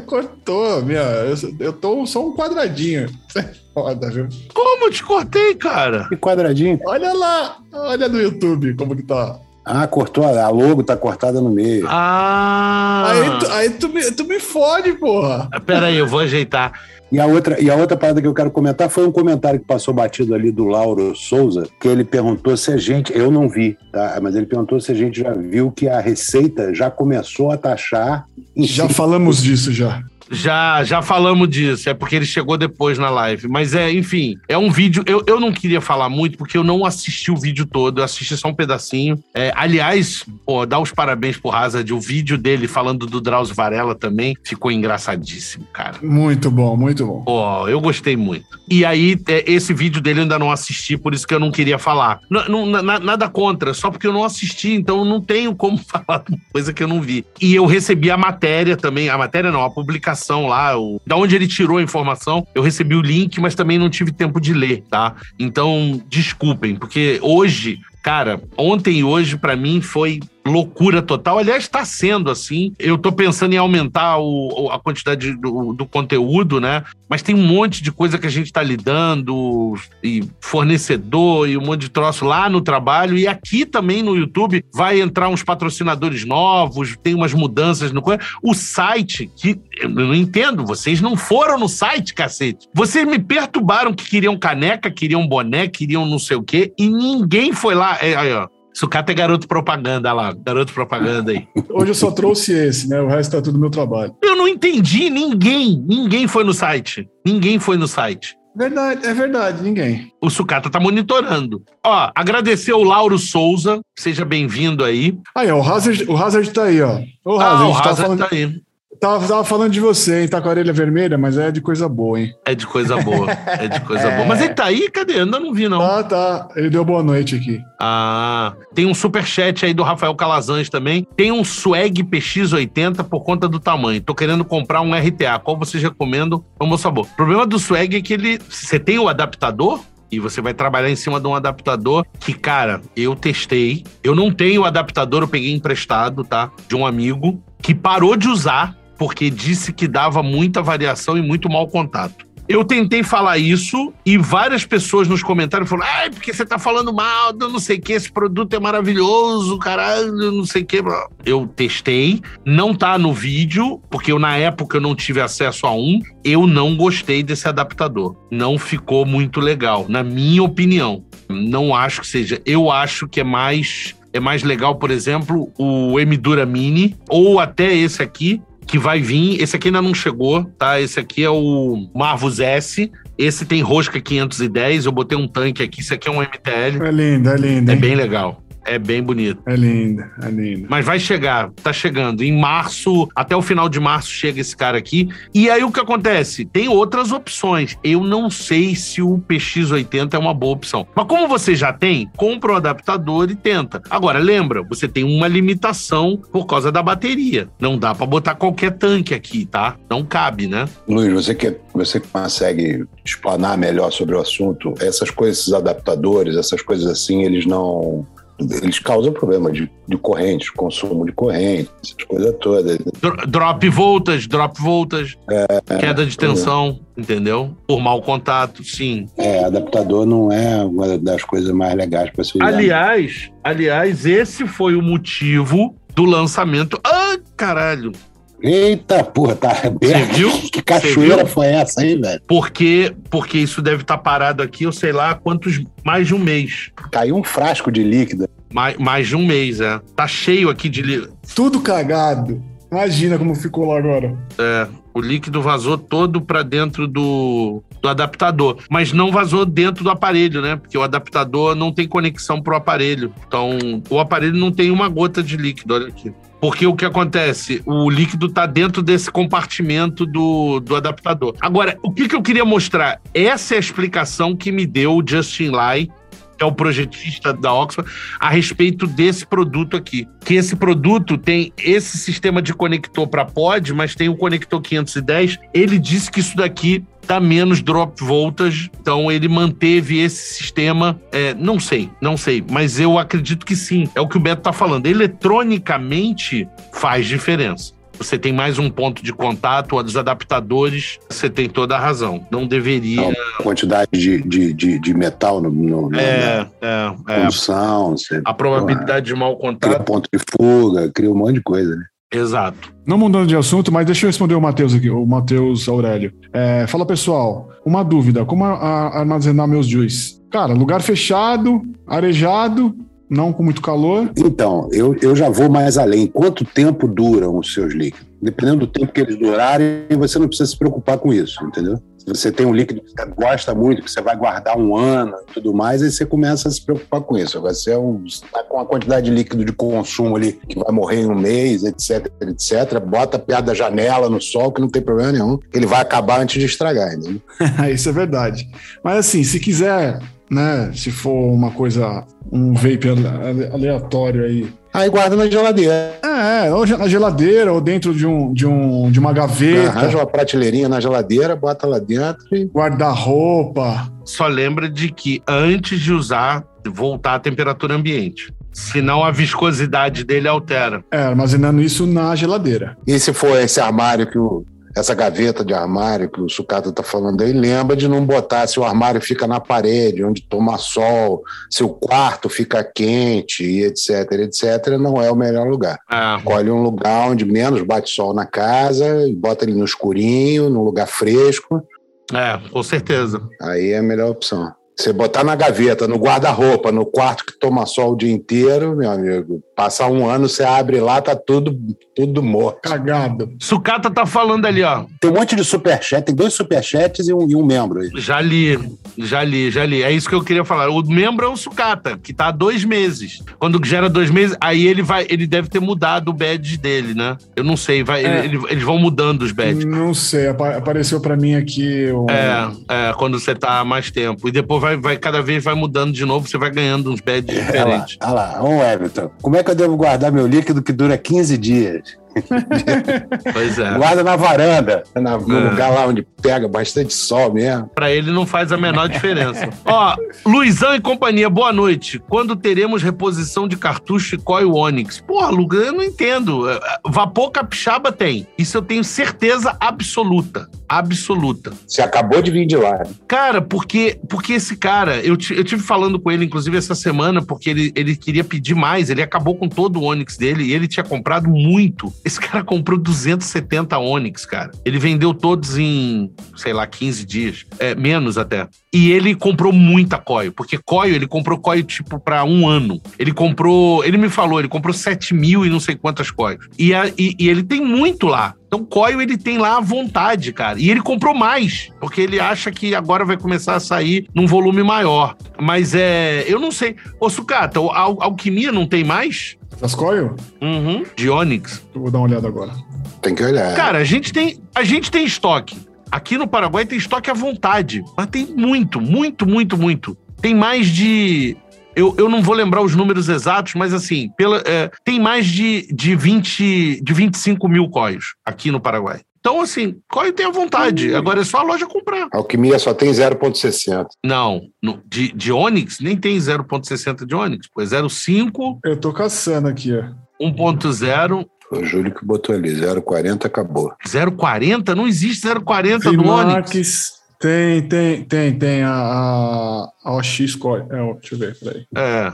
Cortou, minha. Eu, eu tô só um quadradinho. Isso é foda, viu? Como eu te cortei, cara? Que quadradinho. Olha lá, olha no YouTube como que tá. Ah, cortou. A logo tá cortada no meio. Ah! Aí, tu, aí tu, me, tu me fode, porra. Pera aí, eu vou ajeitar. E a, outra, e a outra parada que eu quero comentar foi um comentário que passou batido ali do Lauro Souza, que ele perguntou se a gente, eu não vi, tá? Mas ele perguntou se a gente já viu que a Receita já começou a taxar. Já falamos disso já. Já, já falamos disso, é porque ele chegou depois na live. Mas é, enfim, é um vídeo. Eu, eu não queria falar muito, porque eu não assisti o vídeo todo, eu assisti só um pedacinho. É, aliás, pô, dá os parabéns pro Hazard. O vídeo dele falando do Drauzio Varela também ficou engraçadíssimo, cara. Muito bom, muito bom. Pô, eu gostei muito. E aí, é, esse vídeo dele eu ainda não assisti, por isso que eu não queria falar. N na, nada contra, só porque eu não assisti, então eu não tenho como falar coisa que eu não vi. E eu recebi a matéria também, a matéria não, a publicação informação lá, o, da onde ele tirou a informação. Eu recebi o link, mas também não tive tempo de ler, tá? Então, desculpem, porque hoje, cara, ontem e hoje para mim foi loucura total. Aliás, está sendo assim. Eu estou pensando em aumentar o, a quantidade do, do, conteúdo, né? Mas tem um monte de coisa que a gente está lidando, e fornecedor e um monte de troço lá no trabalho. E aqui também no YouTube vai entrar uns patrocinadores novos, tem umas mudanças no. O site, que eu não entendo, vocês não foram no site, cacete. Vocês me perturbaram que queriam caneca, queriam boné, queriam não sei o quê, e ninguém foi lá. É, aí, ó. Sucata é garoto propaganda lá, garoto propaganda aí. Hoje eu só trouxe esse, né? O resto tá tudo meu trabalho. Eu não entendi, ninguém, ninguém foi no site. Ninguém foi no site. Verdade, é verdade, ninguém. O Sucata tá monitorando. Ó, agradecer o Lauro Souza, seja bem-vindo aí. Aí, ó, o Hazard, o Hazard tá aí, ó. O Hazard, ah, o Hazard tá, falando... tá aí. Tava, tava, falando de você, hein? Tá com a orelha vermelha, mas é de coisa boa, hein? É de coisa boa. É de coisa é... boa. Mas ele tá aí? Cadê? Eu ainda não vi, não. Ah, tá. Ele deu boa noite aqui. Ah, tem um super chat aí do Rafael Calazans também. Tem um swag PX80 por conta do tamanho. Tô querendo comprar um RTA. Qual vocês recomendam? Bom sabor. O problema do swag é que ele. Você tem o adaptador, e você vai trabalhar em cima de um adaptador que, cara, eu testei. Eu não tenho o adaptador, eu peguei emprestado, tá? De um amigo que parou de usar porque disse que dava muita variação e muito mau contato. Eu tentei falar isso e várias pessoas nos comentários falaram: ai, porque você tá falando mal, não sei o que, esse produto é maravilhoso, caralho, não sei o que. Eu testei, não tá no vídeo, porque eu na época eu não tive acesso a um. Eu não gostei desse adaptador. Não ficou muito legal, na minha opinião. Não acho que seja. Eu acho que é mais é mais legal, por exemplo, o Emidura Mini, ou até esse aqui, que vai vir. Esse aqui ainda não chegou, tá? Esse aqui é o Marvus S. Esse tem rosca 510. Eu botei um tanque aqui. Esse aqui é um MTL. É lindo, é lindo. É bem legal. É bem bonito. É lindo, é lindo. Mas vai chegar, tá chegando. Em março, até o final de março, chega esse cara aqui. E aí o que acontece? Tem outras opções. Eu não sei se o PX80 é uma boa opção. Mas como você já tem, compra o adaptador e tenta. Agora, lembra, você tem uma limitação por causa da bateria. Não dá para botar qualquer tanque aqui, tá? Não cabe, né? Luiz, você que você consegue explanar melhor sobre o assunto, essas coisas, esses adaptadores, essas coisas assim, eles não eles causam problema de, de corrente, consumo de corrente, essas coisas todas. Drop voltas, drop voltas, é, queda de tensão, é. entendeu? Por mau contato, sim. É, adaptador não é uma das coisas mais legais para se usar. Aliás, aliás, esse foi o motivo do lançamento. Ah, caralho! Eita, porra, tá aberto. viu? Que cachoeira foi essa aí, velho? Porque, porque isso deve estar tá parado aqui, eu sei lá quantos. Mais de um mês. Caiu um frasco de líquido. Mais, mais de um mês, é. Tá cheio aqui de líquido. Tudo cagado. Imagina como ficou lá agora. É, o líquido vazou todo para dentro do, do adaptador, mas não vazou dentro do aparelho, né? Porque o adaptador não tem conexão pro aparelho. Então, o aparelho não tem uma gota de líquido, olha aqui. Porque o que acontece? O líquido está dentro desse compartimento do, do adaptador. Agora, o que, que eu queria mostrar? Essa é a explicação que me deu o Justin Lai é o projetista da Oxford, a respeito desse produto aqui. Que esse produto tem esse sistema de conector para pod, mas tem o conector 510. Ele disse que isso daqui dá menos drop voltage, então ele manteve esse sistema. É, não sei, não sei, mas eu acredito que sim. É o que o Beto está falando. Eletronicamente faz diferença você tem mais um ponto de contato, os adaptadores, você tem toda a razão. Não deveria. Não, quantidade de, de, de, de, metal no, no é, na é, condução. Você, a probabilidade de mau contato. Cria ponto de fuga, cria um monte de coisa, né? Exato. Não mudando de assunto, mas deixa eu responder o Matheus aqui, o Matheus Aurélio. É, fala pessoal, uma dúvida: como a, a armazenar meus juiz? Cara, lugar fechado, arejado, não com muito calor? Então, eu, eu já vou mais além. Quanto tempo duram os seus líquidos? Dependendo do tempo que eles durarem, você não precisa se preocupar com isso, entendeu? Se você tem um líquido que você gosta muito, que você vai guardar um ano e tudo mais, aí você começa a se preocupar com isso. Agora, você está é com uma quantidade de líquido de consumo ali que vai morrer em um mês, etc, etc, bota perto da janela, no sol, que não tem problema nenhum, ele vai acabar antes de estragar, entendeu? isso é verdade. Mas assim, se quiser né? Se for uma coisa, um vape aleatório aí. Aí guarda na geladeira. É, ou na geladeira, ou dentro de, um, de, um, de uma gaveta. Arranja uma prateleirinha na geladeira, bota lá dentro e. Guarda-roupa. Só lembra de que antes de usar, voltar à temperatura ambiente. Senão a viscosidade dele altera. É, armazenando isso na geladeira. E se for esse armário que o, essa gaveta de armário que o Sucata está falando aí, lembra de não botar se o armário fica na parede, onde toma sol, se o quarto fica quente, etc, etc, não é o melhor lugar. Escolhe um lugar onde menos bate sol na casa, bota ele no escurinho, num lugar fresco. É, com certeza. Aí é a melhor opção. Você botar na gaveta, no guarda-roupa, no quarto que toma sol o dia inteiro, meu amigo, passar um ano, você abre lá, tá tudo, tudo morto. Cagado. Sucata tá falando ali, ó. Tem um monte de superchat, tem dois superchats e um, e um membro aí. Já li, já li, já li. É isso que eu queria falar. O membro é o Sucata, que tá há dois meses. Quando gera dois meses, aí ele vai, ele deve ter mudado o badge dele, né? Eu não sei, vai, é. ele, eles vão mudando os badges. Não sei, apareceu para mim aqui. Um... É, é, quando você tá há mais tempo. E depois vai, vai cada vez vai mudando de novo, você vai ganhando uns badges é, diferentes. Olha lá, olha lá, ô Everton, como é que eu devo guardar meu líquido que dura 15 dias? pois é. Guarda na varanda, no é. lugar lá onde pega bastante sol mesmo. Para ele não faz a menor diferença. Ó, Luizão e companhia, boa noite. Quando teremos reposição de cartucho e coil Onix? Porra, Luga, eu não entendo. É, é, vapor capixaba tem. Isso eu tenho certeza absoluta. Absoluta. Você acabou de vir de lá. Cara, porque, porque esse cara, eu, eu tive falando com ele, inclusive, essa semana, porque ele, ele queria pedir mais. Ele acabou com todo o Onix dele e ele tinha comprado muito. Esse cara comprou 270 Onix, cara. Ele vendeu todos em, sei lá, 15 dias. É, menos até. E ele comprou muita coio, porque coio, ele comprou coio tipo para um ano. Ele comprou, ele me falou, ele comprou 7 mil e não sei quantas coios. E, a, e, e ele tem muito lá. Então, coio ele tem lá à vontade, cara. E ele comprou mais, porque ele acha que agora vai começar a sair num volume maior. Mas é. Eu não sei. Ô, Sucata, a Alquimia não tem mais? Das Coil? Uhum. De Onix. Eu vou dar uma olhada agora. Tem que olhar. Cara, a gente tem, a gente tem estoque. Aqui no Paraguai tem estoque à vontade. Mas tem muito, muito, muito, muito. Tem mais de. Eu, eu não vou lembrar os números exatos, mas assim, pela, é, tem mais de, de, 20, de 25 mil coios aqui no Paraguai. Então, assim, COI tem à vontade. Hum. Agora é só a loja comprar. A Alquimia só tem 0,60. Não, no, de, de Onix nem tem 0,60 de Onix. Pô, é 0,5. Eu tô caçando aqui, ó. 1,0. O Júlio que botou ali, 0,40 acabou. 0,40? Não existe 0,40 do Onix. Tem, tem, tem, tem a, a, a OX Coin. É, deixa eu ver, peraí. É.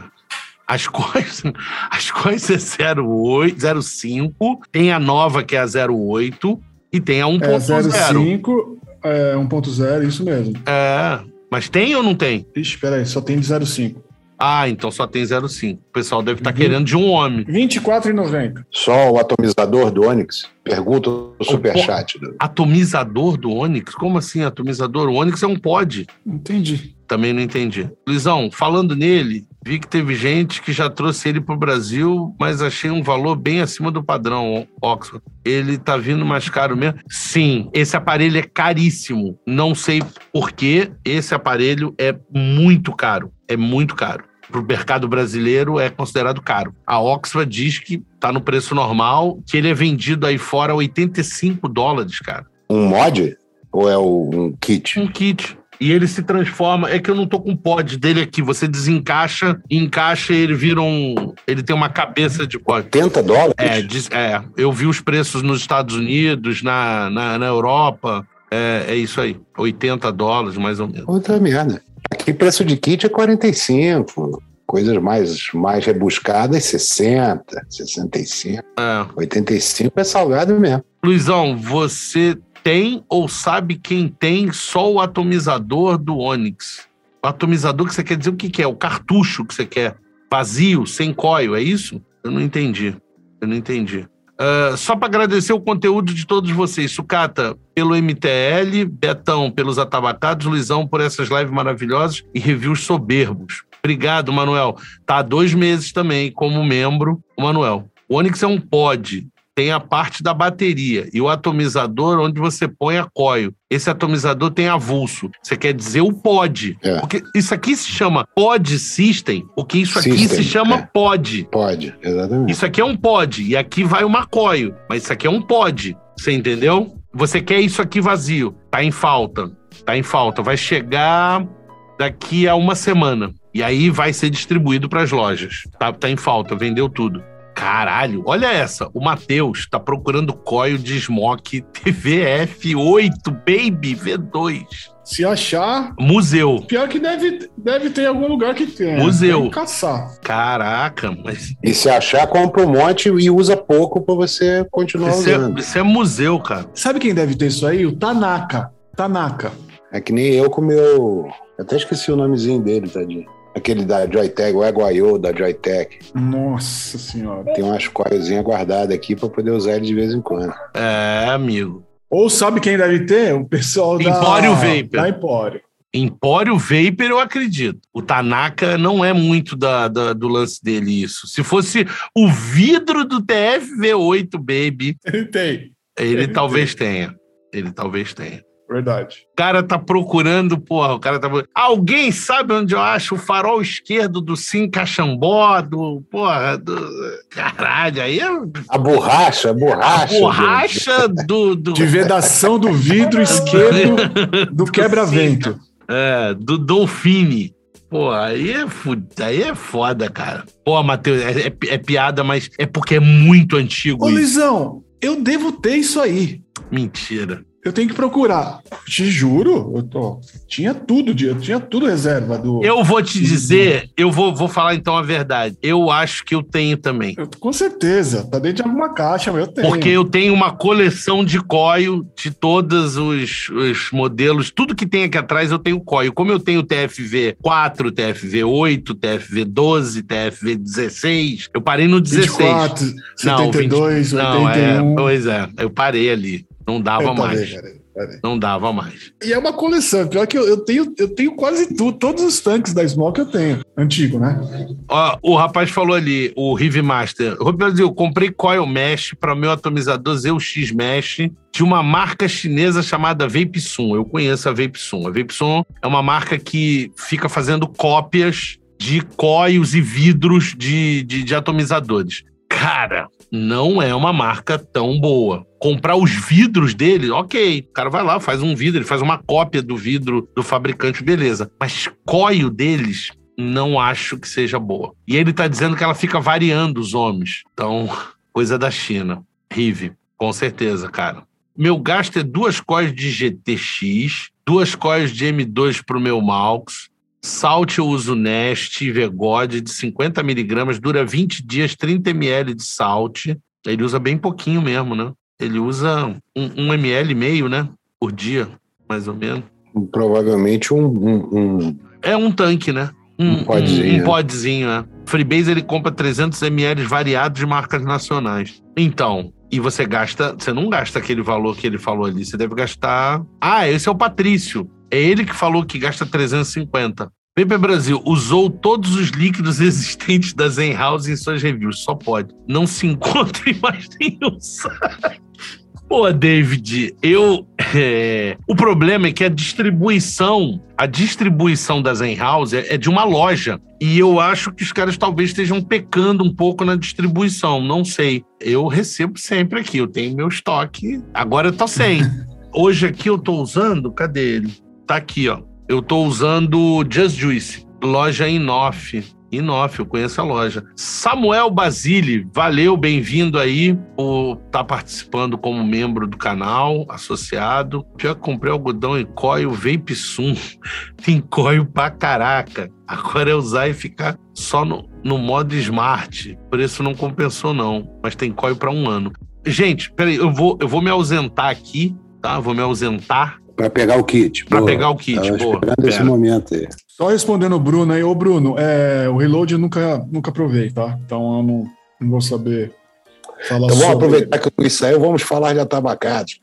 As coisas, as coisas é 0,8, 0,5. Tem a nova que é a 0,8 e tem a 1.0. É 0,5, é 1.0, isso mesmo. É, mas tem ou não tem? Ixi, espera aí, só tem de 0,5. Ah, então só tem 0,5. O pessoal deve estar tá querendo de um homem. R$24,90. Só o atomizador do Onix? Pergunta no superchat. Do... Atomizador do Onix? Como assim atomizador? O Onix é um pod. Entendi. Também não entendi. Luizão, falando nele, vi que teve gente que já trouxe ele para o Brasil, mas achei um valor bem acima do padrão, Oxford. Ele tá vindo mais caro mesmo? Sim, esse aparelho é caríssimo. Não sei por quê, esse aparelho é muito caro é muito caro. Para o mercado brasileiro é considerado caro. A Oxford diz que está no preço normal, que ele é vendido aí fora a 85 dólares, cara. Um mod? Ou é um kit? Um kit. E ele se transforma. É que eu não tô com o pod dele aqui. Você desencaixa, encaixa e ele vira um. Ele tem uma cabeça de pod. 80 dólares? É, diz, é. Eu vi os preços nos Estados Unidos, na, na, na Europa. É, é isso aí. 80 dólares, mais ou menos. Outra merda. Aqui preço de kit é 45. Coisas mais, mais rebuscadas, 60, 65. É. 85 é salgado mesmo. Luizão, você tem ou sabe quem tem só o atomizador do Onix? O atomizador que você quer dizer o que, que é? O cartucho que você quer. Vazio, sem coil, é isso? Eu não entendi. Eu não entendi. Uh, só para agradecer o conteúdo de todos vocês. Sucata, pelo MTL, Betão, pelos atabacados, Luizão, por essas lives maravilhosas e reviews soberbos. Obrigado, Manuel. Tá há dois meses também como membro, o Manuel. O Onix é um pod tem a parte da bateria e o atomizador onde você põe a coil. Esse atomizador tem avulso. Você quer dizer o pod. É. Porque isso aqui se chama pod system, o que isso aqui system, se chama é. pod. Pod, exatamente. Isso aqui é um pod e aqui vai uma coil, mas isso aqui é um pod. Você entendeu? Você quer isso aqui vazio, tá em falta. Tá em falta, vai chegar daqui a uma semana. E aí vai ser distribuído para as lojas. Tá, tá em falta, vendeu tudo. Caralho, olha essa. O Matheus tá procurando coil de Smoke TVF8 Baby V2. Se achar. Museu. Pior que deve, deve ter algum lugar que tenha. Museu. Deve caçar. Caraca, mas. E se achar, compra um monte e usa pouco para você continuar isso é- usando. É, isso é museu, cara. Sabe quem deve ter isso aí? O Tanaka. Tanaka. É que nem eu com o meu. Eu até esqueci o nomezinho dele, tadinho. Aquele da Joytech, o Eguaiô da Joytech. Nossa senhora. Tem umas coisinhas guardadas aqui para poder usar ele de vez em quando. É, amigo. Ou sabe quem deve ter? O pessoal da... Empório Vapor. Da Empório. Empório Vapor, eu acredito. O Tanaka não é muito da, da, do lance dele isso. Se fosse o vidro do TFV8 Baby... Ele tem. Ele, ele talvez tem. tenha. Ele talvez tenha. Verdade. O cara tá procurando, porra, o cara tá. Alguém sabe onde eu acho o farol esquerdo do Sim Caxambó, do. Porra, do. Caralho, aí é. A borracha, a borracha. A borracha do, do. De vedação do vidro esquerdo do quebra-vento. É, do Dolfini. Pô, aí é, aí é foda, cara. Pô, Matheus, é, é, é, piada, mas é porque é muito antigo. Ô, isso. Luizão, eu devo ter isso aí. Mentira. Eu tenho que procurar. Te juro, eu tô, tinha tudo, eu tinha tudo reserva do. Eu vou te dizer, eu vou, vou falar então a verdade. Eu acho que eu tenho também. Eu, com certeza, tá dentro de alguma caixa, mas eu tenho. Porque eu tenho uma coleção de coio de todos os, os modelos, tudo que tem aqui atrás eu tenho coio. Como eu tenho TFV 4, TFV 8, TFV 12, TFV 16, eu parei no 16. 24, 72, não, 20, 81. Não, é, pois é, eu parei ali. Não dava mais. Não dava mais. E é uma coleção. Pior que eu, eu, tenho, eu tenho quase tudo, todos os tanques da Smoke eu tenho. Antigo, né? Ó, o rapaz falou ali, o Rive Master. Brasil, comprei coil mesh para meu atomizador ZX Mesh de uma marca chinesa chamada Vapesum. Eu conheço a Vapesum. A Vapesum é uma marca que fica fazendo cópias de coils e vidros de, de, de atomizadores. Cara, não é uma marca tão boa. Comprar os vidros dele, ok. O cara vai lá, faz um vidro, ele faz uma cópia do vidro do fabricante, beleza. Mas coio deles, não acho que seja boa. E ele tá dizendo que ela fica variando os homens. Então, coisa da China. Rive, com certeza, cara. Meu gasto é duas cois de GTX, duas cois de M2 pro meu Malx, Salt eu uso Nest Vegode de 50 miligramas, dura 20 dias, 30 ml de salt. Ele usa bem pouquinho mesmo, né? Ele usa um, um ml e meio, né? Por dia, mais ou menos. Provavelmente um. um, um... É um tanque, né? Um, um podzinho. Um, um podzinho, é. Freebase ele compra 300 ml variados de marcas nacionais. Então, e você gasta, você não gasta aquele valor que ele falou ali, você deve gastar. Ah, esse é o Patrício. É ele que falou que gasta 350. Paper Brasil usou todos os líquidos existentes da Zen House em suas reviews. Só pode. Não se encontra em mais nenhum site. Pô, David, eu. É, o problema é que a distribuição, a distribuição da Zen House é, é de uma loja. E eu acho que os caras talvez estejam pecando um pouco na distribuição, não sei. Eu recebo sempre aqui, eu tenho meu estoque. Agora eu tô sem. Hoje aqui eu tô usando, cadê ele? Tá aqui, ó. Eu tô usando Just Juice, loja Inoff. Inoff, eu conheço a loja. Samuel Basile, valeu, bem-vindo aí por estar tá participando como membro do canal, associado. Já comprei algodão em coio Vape Sum. Tem coio pra caraca. Agora é usar e ficar só no, no modo smart. Por isso não compensou, não. Mas tem coio para um ano. Gente, peraí, eu vou, eu vou me ausentar aqui, tá? Vou me ausentar para pegar o kit. Para pegar o kit, Tava boa. esperando esse momento aí. Só respondendo o Bruno aí, ô Bruno, é, o reload eu nunca, nunca provei, tá? Então eu não, não vou saber falar então, vamos aproveitar que eu isso aí, vamos falar de atabacados.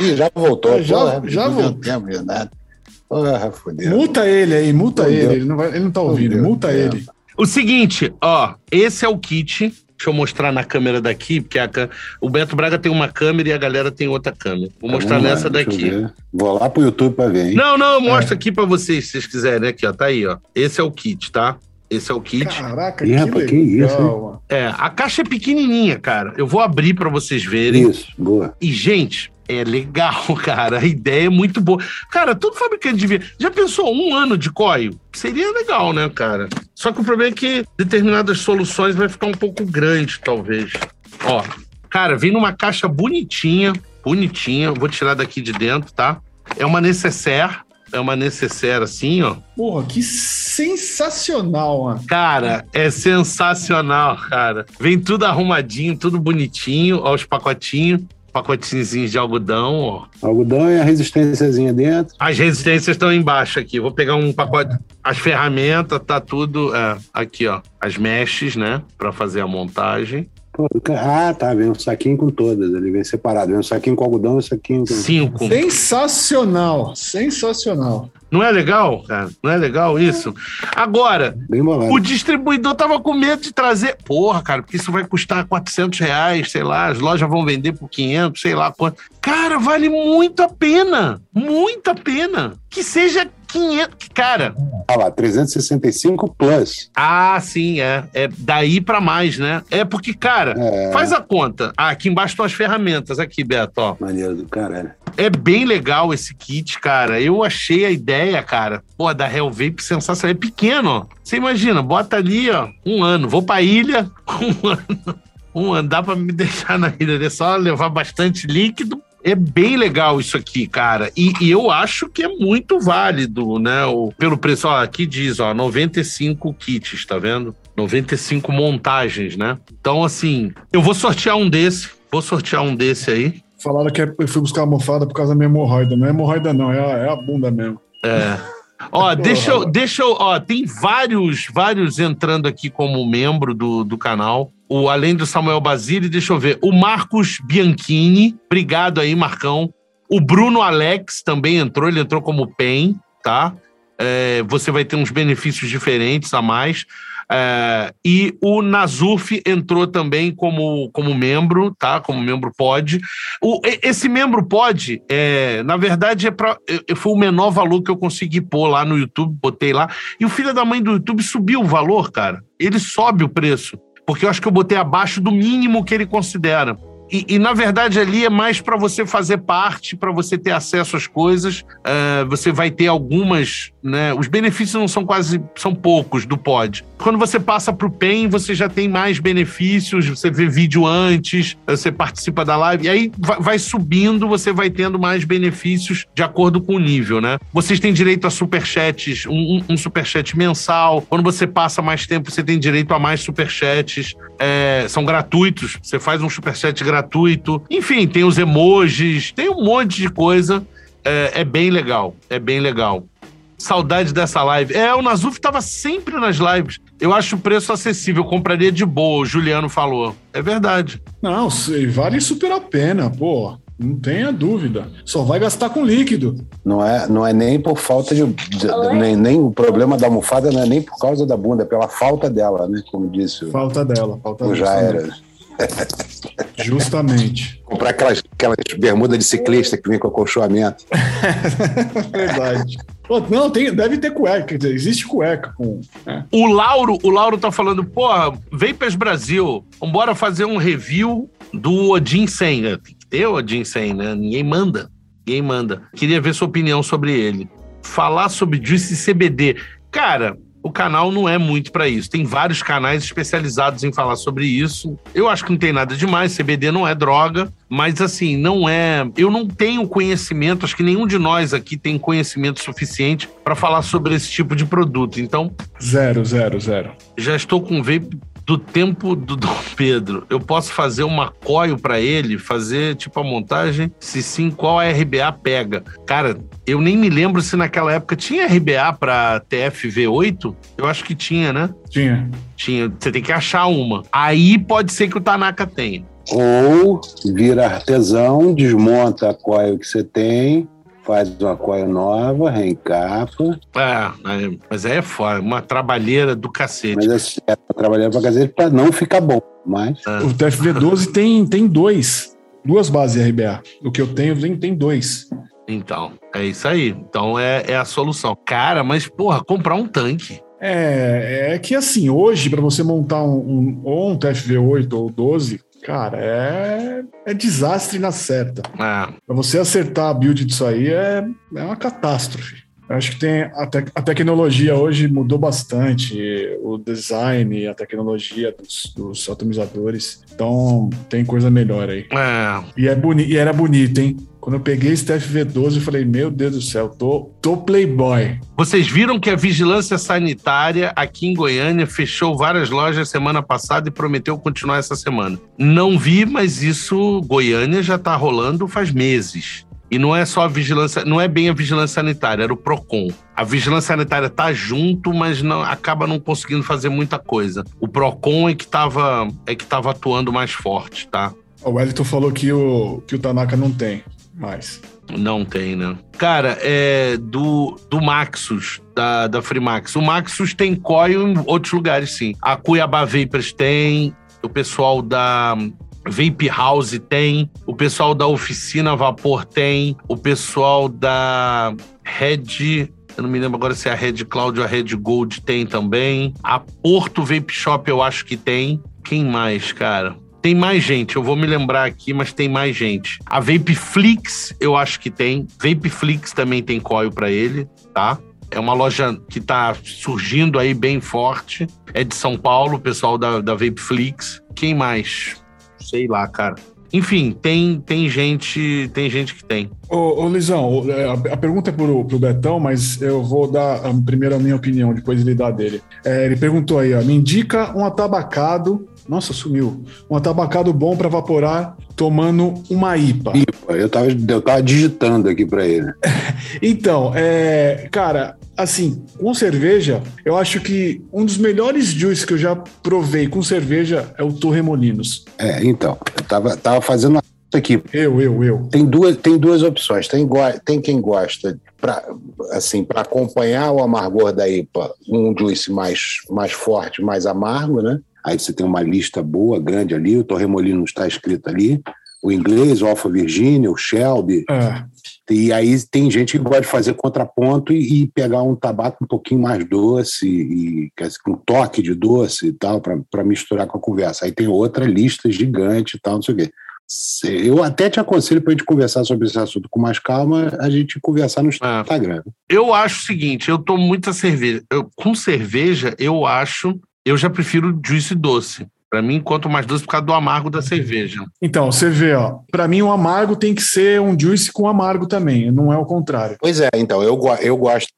Ih, já voltou. É, já porra, já voltou. Tempo, nada. Porra, fodeu. Multa ele aí, multa ele. Ele não, vai, ele não tá ouvindo, multa ele. O seguinte, ó, esse é o kit Deixa eu mostrar na câmera daqui, porque a, o Beto Braga tem uma câmera e a galera tem outra câmera. Vou mostrar lá, nessa daqui. Vou lá pro YouTube para ver, hein? Não, não, eu mostro é. aqui para vocês, se vocês quiserem. Aqui, ó, tá aí, ó. Esse é o kit, tá? Esse é o kit. Caraca, que, que isso, hein? É, a caixa é pequenininha, cara. Eu vou abrir para vocês verem. Isso, boa. E, gente, é legal, cara. A ideia é muito boa. Cara, todo fabricante devia. Já pensou um ano de coio? Seria legal, né, cara? Só que o problema é que determinadas soluções vai ficar um pouco grande, talvez. Ó, cara, vem numa caixa bonitinha, bonitinha. Vou tirar daqui de dentro, tá? É uma necessaire. É uma necessaire assim, ó. Porra, que sensacional, mano. Cara, é sensacional, cara. Vem tudo arrumadinho, tudo bonitinho, ó, os pacotinhos pacotinhos de algodão, ó. Algodão e a resistênciazinha dentro. As resistências estão embaixo aqui. Vou pegar um pacote. As ferramentas, tá tudo é, aqui, ó. As meshes, né? Para fazer a montagem. Ah, tá. Vem um saquinho com todas. Ele vem separado. Vem um saquinho com algodão e um saquinho com. Cinco. Sensacional. Sensacional. Não é legal, cara? Não é legal isso? Agora, o distribuidor tava com medo de trazer. Porra, cara, porque isso vai custar 400 reais, sei lá, as lojas vão vender por 500, sei lá quanto. Cara, vale muito a pena. Muito a pena. Que seja 500. Cara. Olha lá, 365 plus. Ah, sim, é. É daí para mais, né? É porque, cara, é. faz a conta. Ah, aqui embaixo estão as ferramentas. Aqui, Beto, ó. Maneiro do caralho. É bem legal esse kit, cara. Eu achei a ideia, cara, pô, da Hell Vape sensacional. É pequeno. Você imagina, bota ali, ó, um ano. Vou pra ilha, um ano. Um ano. Dá pra me deixar na ilha. É só levar bastante líquido. É bem legal isso aqui, cara. E, e, eu acho que é muito válido, né? O, pelo preço, ó, aqui diz, ó, 95 kits, tá vendo? 95 montagens, né? Então, assim, eu vou sortear um desse. Vou sortear um desse aí. Falaram que eu fui buscar almofada por causa da minha hemorroida. Não é hemorroida, não, é a, é a bunda mesmo. É. Ó, deixa eu, deixa eu, ó, tem vários, vários entrando aqui como membro do, do canal. O, além do Samuel Basile, deixa eu ver. O Marcos Bianchini, obrigado aí, Marcão. O Bruno Alex também entrou, ele entrou como PEN, tá? É, você vai ter uns benefícios diferentes a mais. É, e o Nazuf entrou também como, como membro, tá? Como membro pod. O, esse membro pod, é, na verdade, é pra, foi o menor valor que eu consegui pôr lá no YouTube, botei lá. E o filho da mãe do YouTube subiu o valor, cara. Ele sobe o preço. Porque eu acho que eu botei abaixo do mínimo que ele considera. E, e, na verdade ali é mais para você fazer parte, para você ter acesso às coisas. Uh, você vai ter algumas, né? Os benefícios não são quase, são poucos do pod. Quando você passa para o PEN, você já tem mais benefícios. Você vê vídeo antes, você participa da live e aí vai, subindo, você vai tendo mais benefícios de acordo com o nível, né? Vocês têm direito a superchats, um, um superchat mensal. Quando você passa mais tempo, você tem direito a mais superchats. É, são gratuitos. Você faz um superchat gratuito. Enfim, tem os emojis, tem um monte de coisa. É, é bem legal, é bem legal. Saudade dessa live. É, o Nazuf estava sempre nas lives. Eu acho o preço acessível, compraria de boa, o Juliano falou. É verdade. Não, vale super a pena, pô. Não tenha dúvida. Só vai gastar com líquido. Não é, não é nem por falta de. de nem, nem o problema da almofada não é nem por causa da bunda, é pela falta dela, né? Como disse. Falta dela, falta dela. Já era. Justamente. Comprar aquelas, aquelas bermudas de ciclista que vem com acolchoamento. Verdade. Pô, não, tem, deve ter cueca, quer dizer, existe cueca com. né? O Lauro, o Lauro tá falando, porra, Vapers Brasil, vambora fazer um review do Odin 100. O Odin 100, né? Ninguém manda. Ninguém manda. Queria ver sua opinião sobre ele. Falar sobre Juice CBD. Cara, o canal não é muito pra isso. Tem vários canais especializados em falar sobre isso. Eu acho que não tem nada demais. CBD não é droga, mas assim, não é. Eu não tenho conhecimento, acho que nenhum de nós aqui tem conhecimento suficiente pra falar sobre esse tipo de produto. Então, Zero, zero, zero. já estou com vape do tempo do Dom Pedro. Eu posso fazer uma coil pra ele, fazer tipo a montagem, se sim, qual a RBA pega. Cara, eu nem me lembro se naquela época tinha RBA pra TFV8. Eu acho que tinha, né? Tinha. Tinha. Você tem que achar uma. Aí pode ser que o Tanaka tenha. Ou vira artesão, desmonta a coil que você tem, faz uma coil nova, reencapa. É, é, mas aí é fora, uma trabalheira do cacete. Mas assim, é pra trabalhar pra cacete pra não ficar bom. Mas É. O TFV12 tem, tem dois. Duas bases RBA. O que eu tenho tem, tem dois. Então, é isso aí. Então é, é a solução. Cara, mas porra, comprar um tanque. É, é que assim, hoje, para você montar um, um, ou um TFV8 ou 12, cara, é, é desastre na certa. É, Para você acertar a build disso aí é, é uma catástrofe. Eu acho que tem a, tec- a tecnologia hoje mudou bastante, o design, a tecnologia dos, dos atomizadores. Então tem coisa melhor aí. é, E, é boni e era bonito, hein? Quando eu peguei esse TFV12, eu falei, meu Deus do céu, tô, tô playboy. Vocês viram que a vigilância sanitária aqui em Goiânia fechou várias lojas semana passada e prometeu continuar essa semana. Não vi, mas isso Goiânia já tá rolando faz meses. E não é só a vigilância, não é bem a vigilância sanitária, era o Procon. A vigilância sanitária tá junto, mas não acaba não conseguindo fazer muita coisa. O Procon é que tava, é que tava atuando mais forte, tá? O Wellington falou que o, que o Tanaka não tem mais. Não tem, né? Cara, é do, do Maxus, da, da Freemax. O Maxus tem coil em outros lugares, sim. A Cuiabá Vapers tem, o pessoal da Vape House tem, o pessoal da Oficina Vapor tem, o pessoal da Red. Eu não me lembro agora se é a Red Cloud ou a Red Gold tem também. A Porto Vape Shop eu acho que tem. Quem mais, cara? Tem mais gente, eu vou me lembrar aqui, mas tem mais gente. A Vapeflix, eu acho que tem. Vapeflix também tem coil pra ele, tá? É uma loja que tá surgindo aí bem forte. É de São Paulo, o pessoal da, da Vapeflix. Quem mais? Sei lá, cara. Enfim, tem, tem gente tem gente que tem. Ô, ô Luizão, o- é, a, a pergunta é pro, pro Betão, mas eu vou dar ah, primeiro a minha opinião, depois ele dá a dele. É, ele perguntou aí, ó, me indica um atabacado, nossa, sumiu, um atabacado bom para vaporar tomando uma IPA. Ipa, eu tava, eu tava digitando aqui pra ele. Então, é, cara, assim, com cerveja, eu acho que um dos melhores juices que eu já provei com cerveja é o Torremolinos. É, então, eu tava, tava fazendo uma aqui. Eu, eu, eu. Tem duas, tem duas opções. Tem, tem quem gosta, pra, assim, para acompanhar o amargor da IPA, um juice mais, mais forte, mais amargo, né? Aí você tem uma lista boa, grande ali, o Torremolino está escrito ali, o inglês, o Alfa Virginia, o Shelby, É, e aí tem gente que gosta de fazer contraponto e, e pegar um tabaco um pouquinho mais doce, e, dizer, com um toque de doce e tal, para misturar com a conversa. Aí tem outra lista gigante e tal, não sei o quê. Eu até te aconselho para a gente conversar sobre esse assunto com mais calma, a gente conversar no É. Instagram. Eu acho o seguinte, eu tomo muita cerveja. Eu, com cerveja, eu acho, eu já prefiro juice doce. Pra mim, quanto mais doce, por causa do amargo da cerveja. Então, você vê, ó, para mim o amargo tem que ser um juice com amargo também, não é o contrário. Pois é, então, eu, eu gosto.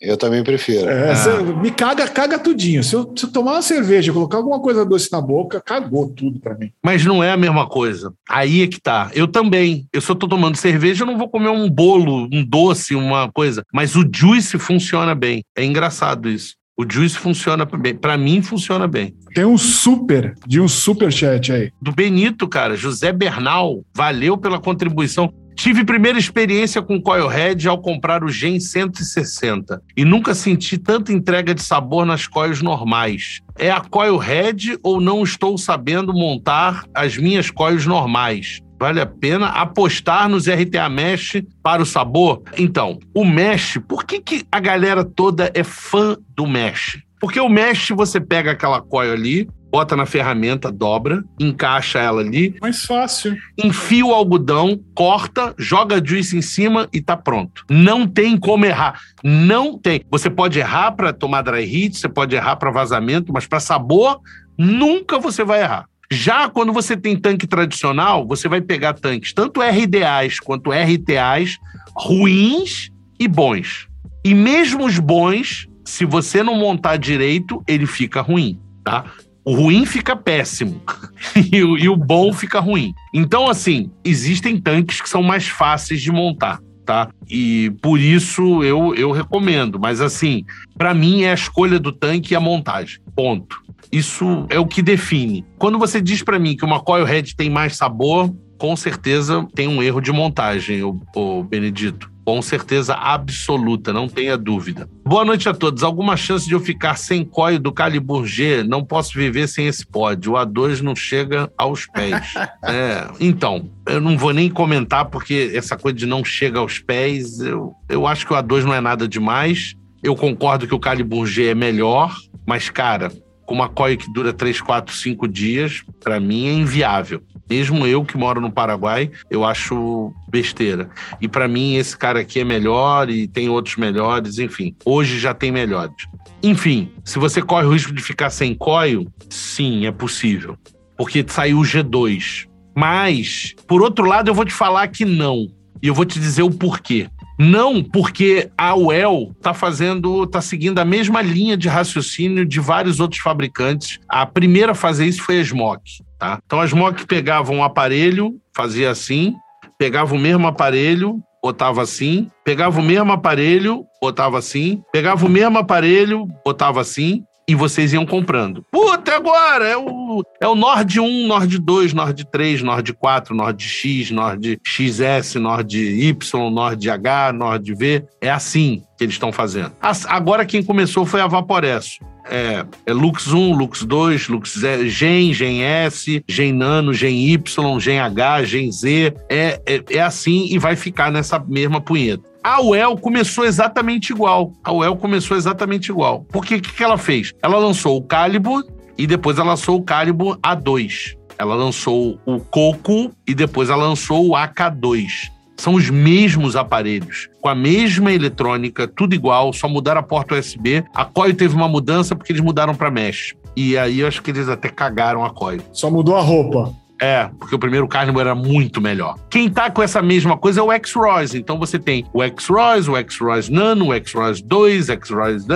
Eu também prefiro. É, Ah. cê- me caga, caga tudinho. Se eu, se eu tomar uma cerveja, colocar alguma coisa doce na boca, cagou tudo pra mim. Mas não é a mesma coisa. Aí é que tá. Eu também. Eu só tô tomando cerveja, eu não vou comer um bolo, um doce, uma coisa. Mas o juice funciona bem. É engraçado isso. O juice funciona bem. Pra mim, funciona bem. Tem um super, de um super chat aí. Do Benito, cara, José Bernal, valeu pela contribuição. Tive primeira experiência com Coilhead ao comprar o Gen 160 e nunca senti tanta entrega de sabor nas coils normais. É a Coilhead ou não estou sabendo montar as minhas coils normais? Vale a pena apostar nos RTA Mesh para o sabor? Então, o Mesh, por que, que a galera toda é fã do Mesh? Porque o Mesh, você pega aquela coil ali, bota na ferramenta, dobra, encaixa ela ali. Mais fácil. Enfia o algodão, corta, joga a juice em cima e tá pronto. Não tem como errar. Não tem. Você pode errar para tomar dry heat, você pode errar para vazamento, mas para sabor, nunca você vai errar. Já quando você tem tanque tradicional, você vai pegar tanques tanto RDAs quanto RTAs ruins e bons. E mesmo os bons, se você não montar direito, ele fica ruim, tá? O ruim fica péssimo e, o, e o bom fica ruim. Então, assim, existem tanques que são mais fáceis de montar. Tá? E por isso eu, eu recomendo. Mas assim, para mim é a escolha do tanque e a montagem. Ponto. Isso é o que define. Quando você diz para mim que uma coilhead tem mais sabor, com certeza tem um erro de montagem, o, o Benedito. Com certeza absoluta, não tenha dúvida. Boa noite a todos. Alguma chance de eu ficar sem coio do Calibur G? Não posso viver sem esse pod. O A2 não chega aos pés. é, então, eu não vou nem comentar, porque essa coisa de não chega aos pés, eu, eu acho que o A2 não é nada demais. Eu concordo que o Calibur G é melhor, mas, cara, com uma coia que dura 3, 4, 5 dias, para mim é inviável. Mesmo eu que moro no Paraguai, eu acho besteira. E para mim esse cara aqui é melhor e tem outros melhores, enfim. Hoje já tem melhores. Enfim, se você corre o risco de ficar sem coio, sim, é possível. Porque saiu o G2. Mas, por outro lado, eu vou te falar que não. E eu vou te dizer o porquê. Não, porque a UEL está fazendo, está seguindo a mesma linha de raciocínio de vários outros fabricantes. A primeira a fazer isso foi a Smock. Tá? Então a Smock pegava um aparelho, fazia assim, pegava o mesmo aparelho, botava assim, pegava o mesmo aparelho, botava assim, pegava o mesmo aparelho, botava assim, e vocês iam comprando. Puta, agora é o, é o Nord 1, Nord 2, Nord 3, Nord 4, Nord X, Nord XS, Nord Y, Nord H, Nord V. É assim que eles estão fazendo. Agora quem começou foi a Vaporesso. É, é, Lux 1, Lux 2, Lux Gen, Gen S, Gen Nano, Gen Y, Gen H, Gen Z. É, é, é assim e vai ficar nessa mesma punheta. A UEL começou exatamente igual. A UEL começou exatamente igual. Porque o que, que ela fez? Ela lançou o Calibur e depois ela lançou o Calibur A2. Ela lançou o Coco e depois ela lançou o AK2. São os mesmos aparelhos, com a mesma eletrônica, tudo igual, só mudaram a porta USB. A COIL teve uma mudança porque eles mudaram para mesh. E aí eu acho que eles até cagaram a COIL. Só mudou a roupa. É, porque o primeiro Carnival era muito melhor. Quem tá com essa mesma coisa é o X-Royce. Então você tem o X-Royce, o X-Royce Nano, o X-Royce 2, X-Royce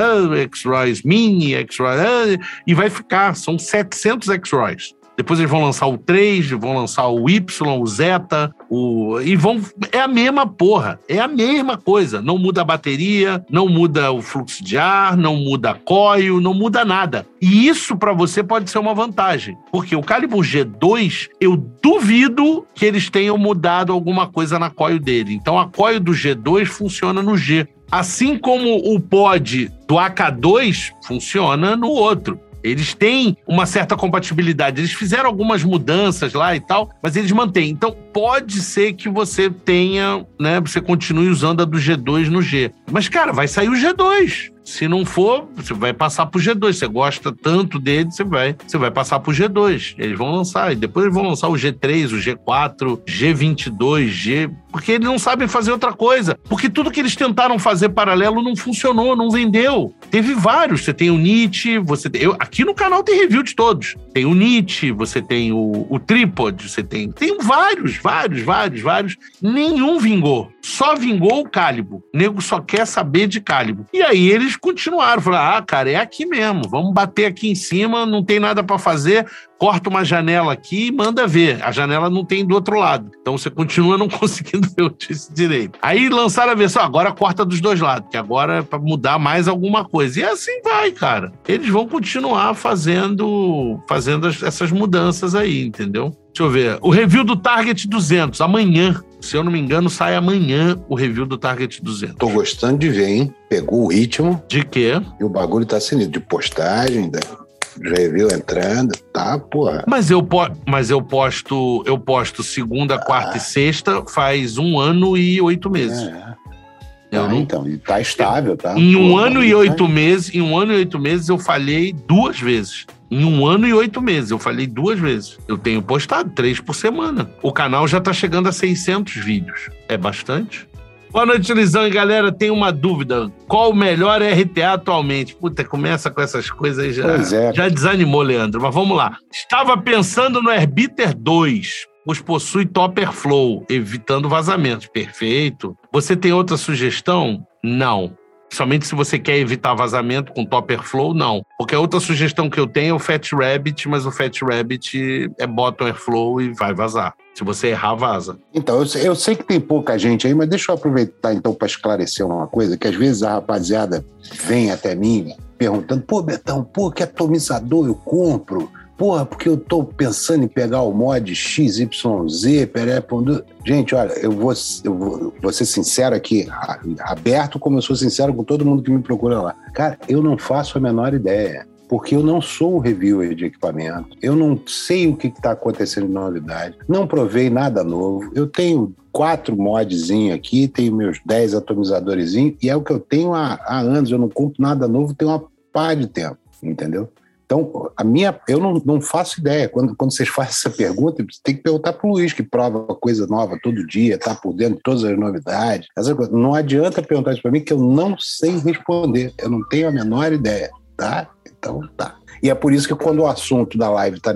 X-Royce Mini, X-Royce... E vai ficar, são 700 X-Royce. Depois eles vão lançar o 3, vão lançar o Y, o Zeta, o. E vão. É a mesma porra. É a mesma coisa. Não muda a bateria, não muda o fluxo de ar, não muda a coil, não muda nada. E isso para você pode ser uma vantagem. Porque o Calibur G2, eu duvido que eles tenham mudado alguma coisa na coil dele. Então a coil do G2 funciona no G. Assim como o pod do AK2 funciona no outro. Eles têm uma certa compatibilidade. Eles fizeram algumas mudanças lá e tal, mas eles mantêm. Então, pode ser que você tenha, né? Você continue usando a do G2 no G. Mas, cara, vai sair o G2. Se não for, você vai passar pro G2. Você gosta tanto dele, você vai, você vai passar pro G2. Eles vão lançar. E depois eles vão lançar o G3, o G4, G22, G. Porque eles não sabem fazer outra coisa. Porque tudo que eles tentaram fazer paralelo não funcionou, não vendeu. Teve vários. Você tem o Nietzsche, você tem. Eu, aqui no canal tem review de todos. Tem o Nietzsche, você tem o, o Tripod, você tem. Tem vários, vários, vários, vários. Nenhum vingou. Só vingou o Cálibo. O nego só quer saber de Cálibo. E aí eles continuaram. Falaram: ah, cara, é aqui mesmo. Vamos bater aqui em cima, não tem nada para fazer corta uma janela aqui e manda ver. A janela não tem do outro lado. Então você continua não conseguindo ver o notícia direito. Aí lançaram a versão, agora corta dos dois lados, que agora é para mudar mais alguma coisa. E assim vai, cara. Eles vão continuar fazendo, fazendo essas mudanças aí, entendeu? Deixa eu ver. O review do Target 200, amanhã. Se eu não me engano, sai amanhã o review do Target 200. Tô gostando de ver, hein? Pegou o ritmo. De quê? E o bagulho tá sinistro. De postagem, da review entrando, tá, porra. Mas eu, po mas eu posto eu posto segunda, quarta ah. e sexta faz um ano e oito meses. É. Ah, não... Então, e tá estável, tá? Em um Pô, ano e oito meses, em um ano e oito meses eu falhei duas vezes. Em um ano e oito meses, eu falei duas vezes. Eu tenho postado três por semana. O canal já tá chegando a 600 vídeos. É bastante? Boa noite, Lisão e galera. Tem uma dúvida. Qual o melhor RTA atualmente? Puta, começa com essas coisas aí já, é. já desanimou, Leandro. Mas vamos lá. Estava pensando no Herbiter 2 pois possui topper flow, evitando vazamentos. Perfeito. Você tem outra sugestão? Não. Somente se você quer evitar vazamento com topper flow, não. Porque a outra sugestão que eu tenho é o Fat Rabbit, mas o Fat Rabbit é bottom airflow e vai vazar. Se você errar, vaza. Então, eu eu sei que tem pouca gente aí, mas deixa eu aproveitar então para esclarecer uma coisa, que às vezes a rapaziada vem até mim perguntando, pô, Betão, pô, que atomizador eu compro? Porra, porque eu tô pensando em pegar o mod XYZ, peré, Gente, olha, eu vou, eu vou, ser sincero aqui, aberto como eu sou sincero com todo mundo que me procura lá. Cara, eu não faço a menor ideia porque eu não sou um reviewer de equipamento, eu não sei o que está acontecendo de novidade, não provei nada novo, eu tenho quatro modzinhos aqui, tenho meus dez atomizadores e é o que eu tenho há, há anos, eu não compro nada novo, tem uma pá de tempo, entendeu? Então, a minha, eu não, não faço ideia. Quando, quando vocês fazem essa pergunta, tem que perguntar para o Luiz, que prova coisa nova todo dia, está por dentro de todas as novidades. Não adianta perguntar isso para mim, que eu não sei responder. Eu não tenho a menor ideia, tá? Então, tá. E é por isso que quando o assunto da live está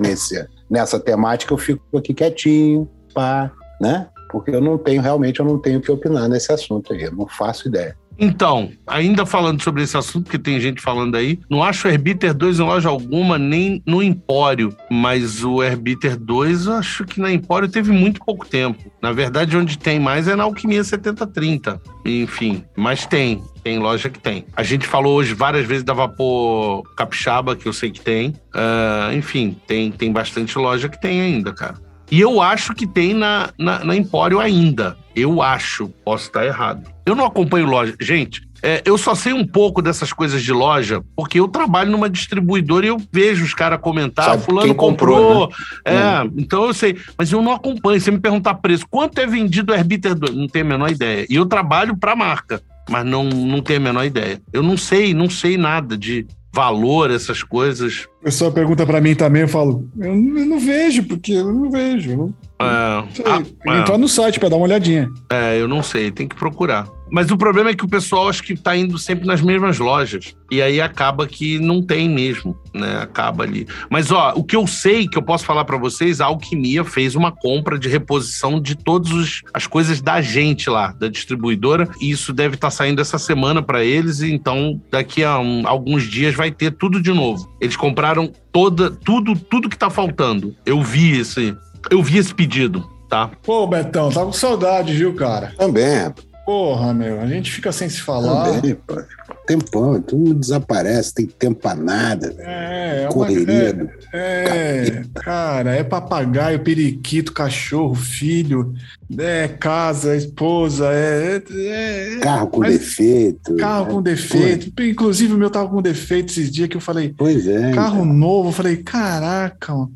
nessa temática, eu fico aqui quietinho, pá, né? Porque eu não tenho, realmente, eu não tenho o que opinar nesse assunto aí. Eu não faço ideia. Então, ainda falando sobre esse assunto, porque tem gente falando aí, não acho o Herbiter 2 em loja alguma, nem no Empório, mas o Herbiter 2 eu acho que na Empório teve muito pouco tempo. Na verdade, onde tem mais é na Alquimia 7030. Enfim, mas tem, tem loja que tem. A gente falou hoje várias vezes da Vapor Capixaba, que eu sei que tem. Uh, enfim, tem, tem bastante loja que tem ainda, cara. E eu acho que tem na, na, na Empório ainda. Eu acho, posso estar errado. Eu não acompanho loja. Gente, é, eu só sei um pouco dessas coisas de loja, porque eu trabalho numa distribuidora e eu vejo os caras comentar, Sabe fulano comprou. comprou né? É, hum. então eu sei. Mas eu não acompanho. Se me perguntar preço, quanto é vendido o Herbiter 2? Não tenho a menor ideia. E eu trabalho para a marca, mas não, não tenho a menor ideia. Eu não sei, não sei nada de valor, essas coisas. A pessoa pergunta para mim também, eu falo, eu não, eu não vejo, porque eu não vejo. Eu não, é, ah, Entrar no site para dar uma olhadinha. É, eu não sei, tem que procurar. Mas o problema é que o pessoal acho que está indo sempre nas mesmas lojas. E aí acaba que não tem mesmo, né? Acaba ali. Mas, ó, o que eu sei, que eu posso falar para vocês, a Alquimia fez uma compra de reposição de todas as coisas da gente lá, da distribuidora. E isso deve estar tá saindo essa semana para eles. Então, daqui a um, alguns dias vai ter tudo de novo. Eles compraram toda, tudo, tudo que está faltando. Eu vi esse, eu vi esse pedido, tá? Pô, Betão, tá com saudade, viu, cara? Também. Porra, meu, a gente fica sem se falar. Também, pô. Tempão, tudo desaparece, tem tempo pra nada. É, é correria. É, é cara, é papagaio, periquito, cachorro, filho, é casa, esposa, é. é, é carro com defeito. Carro né? com defeito. Pô. Inclusive, o meu tava com defeito esses dias que eu falei. Pois é. Carro então. novo, eu falei, caraca, mano.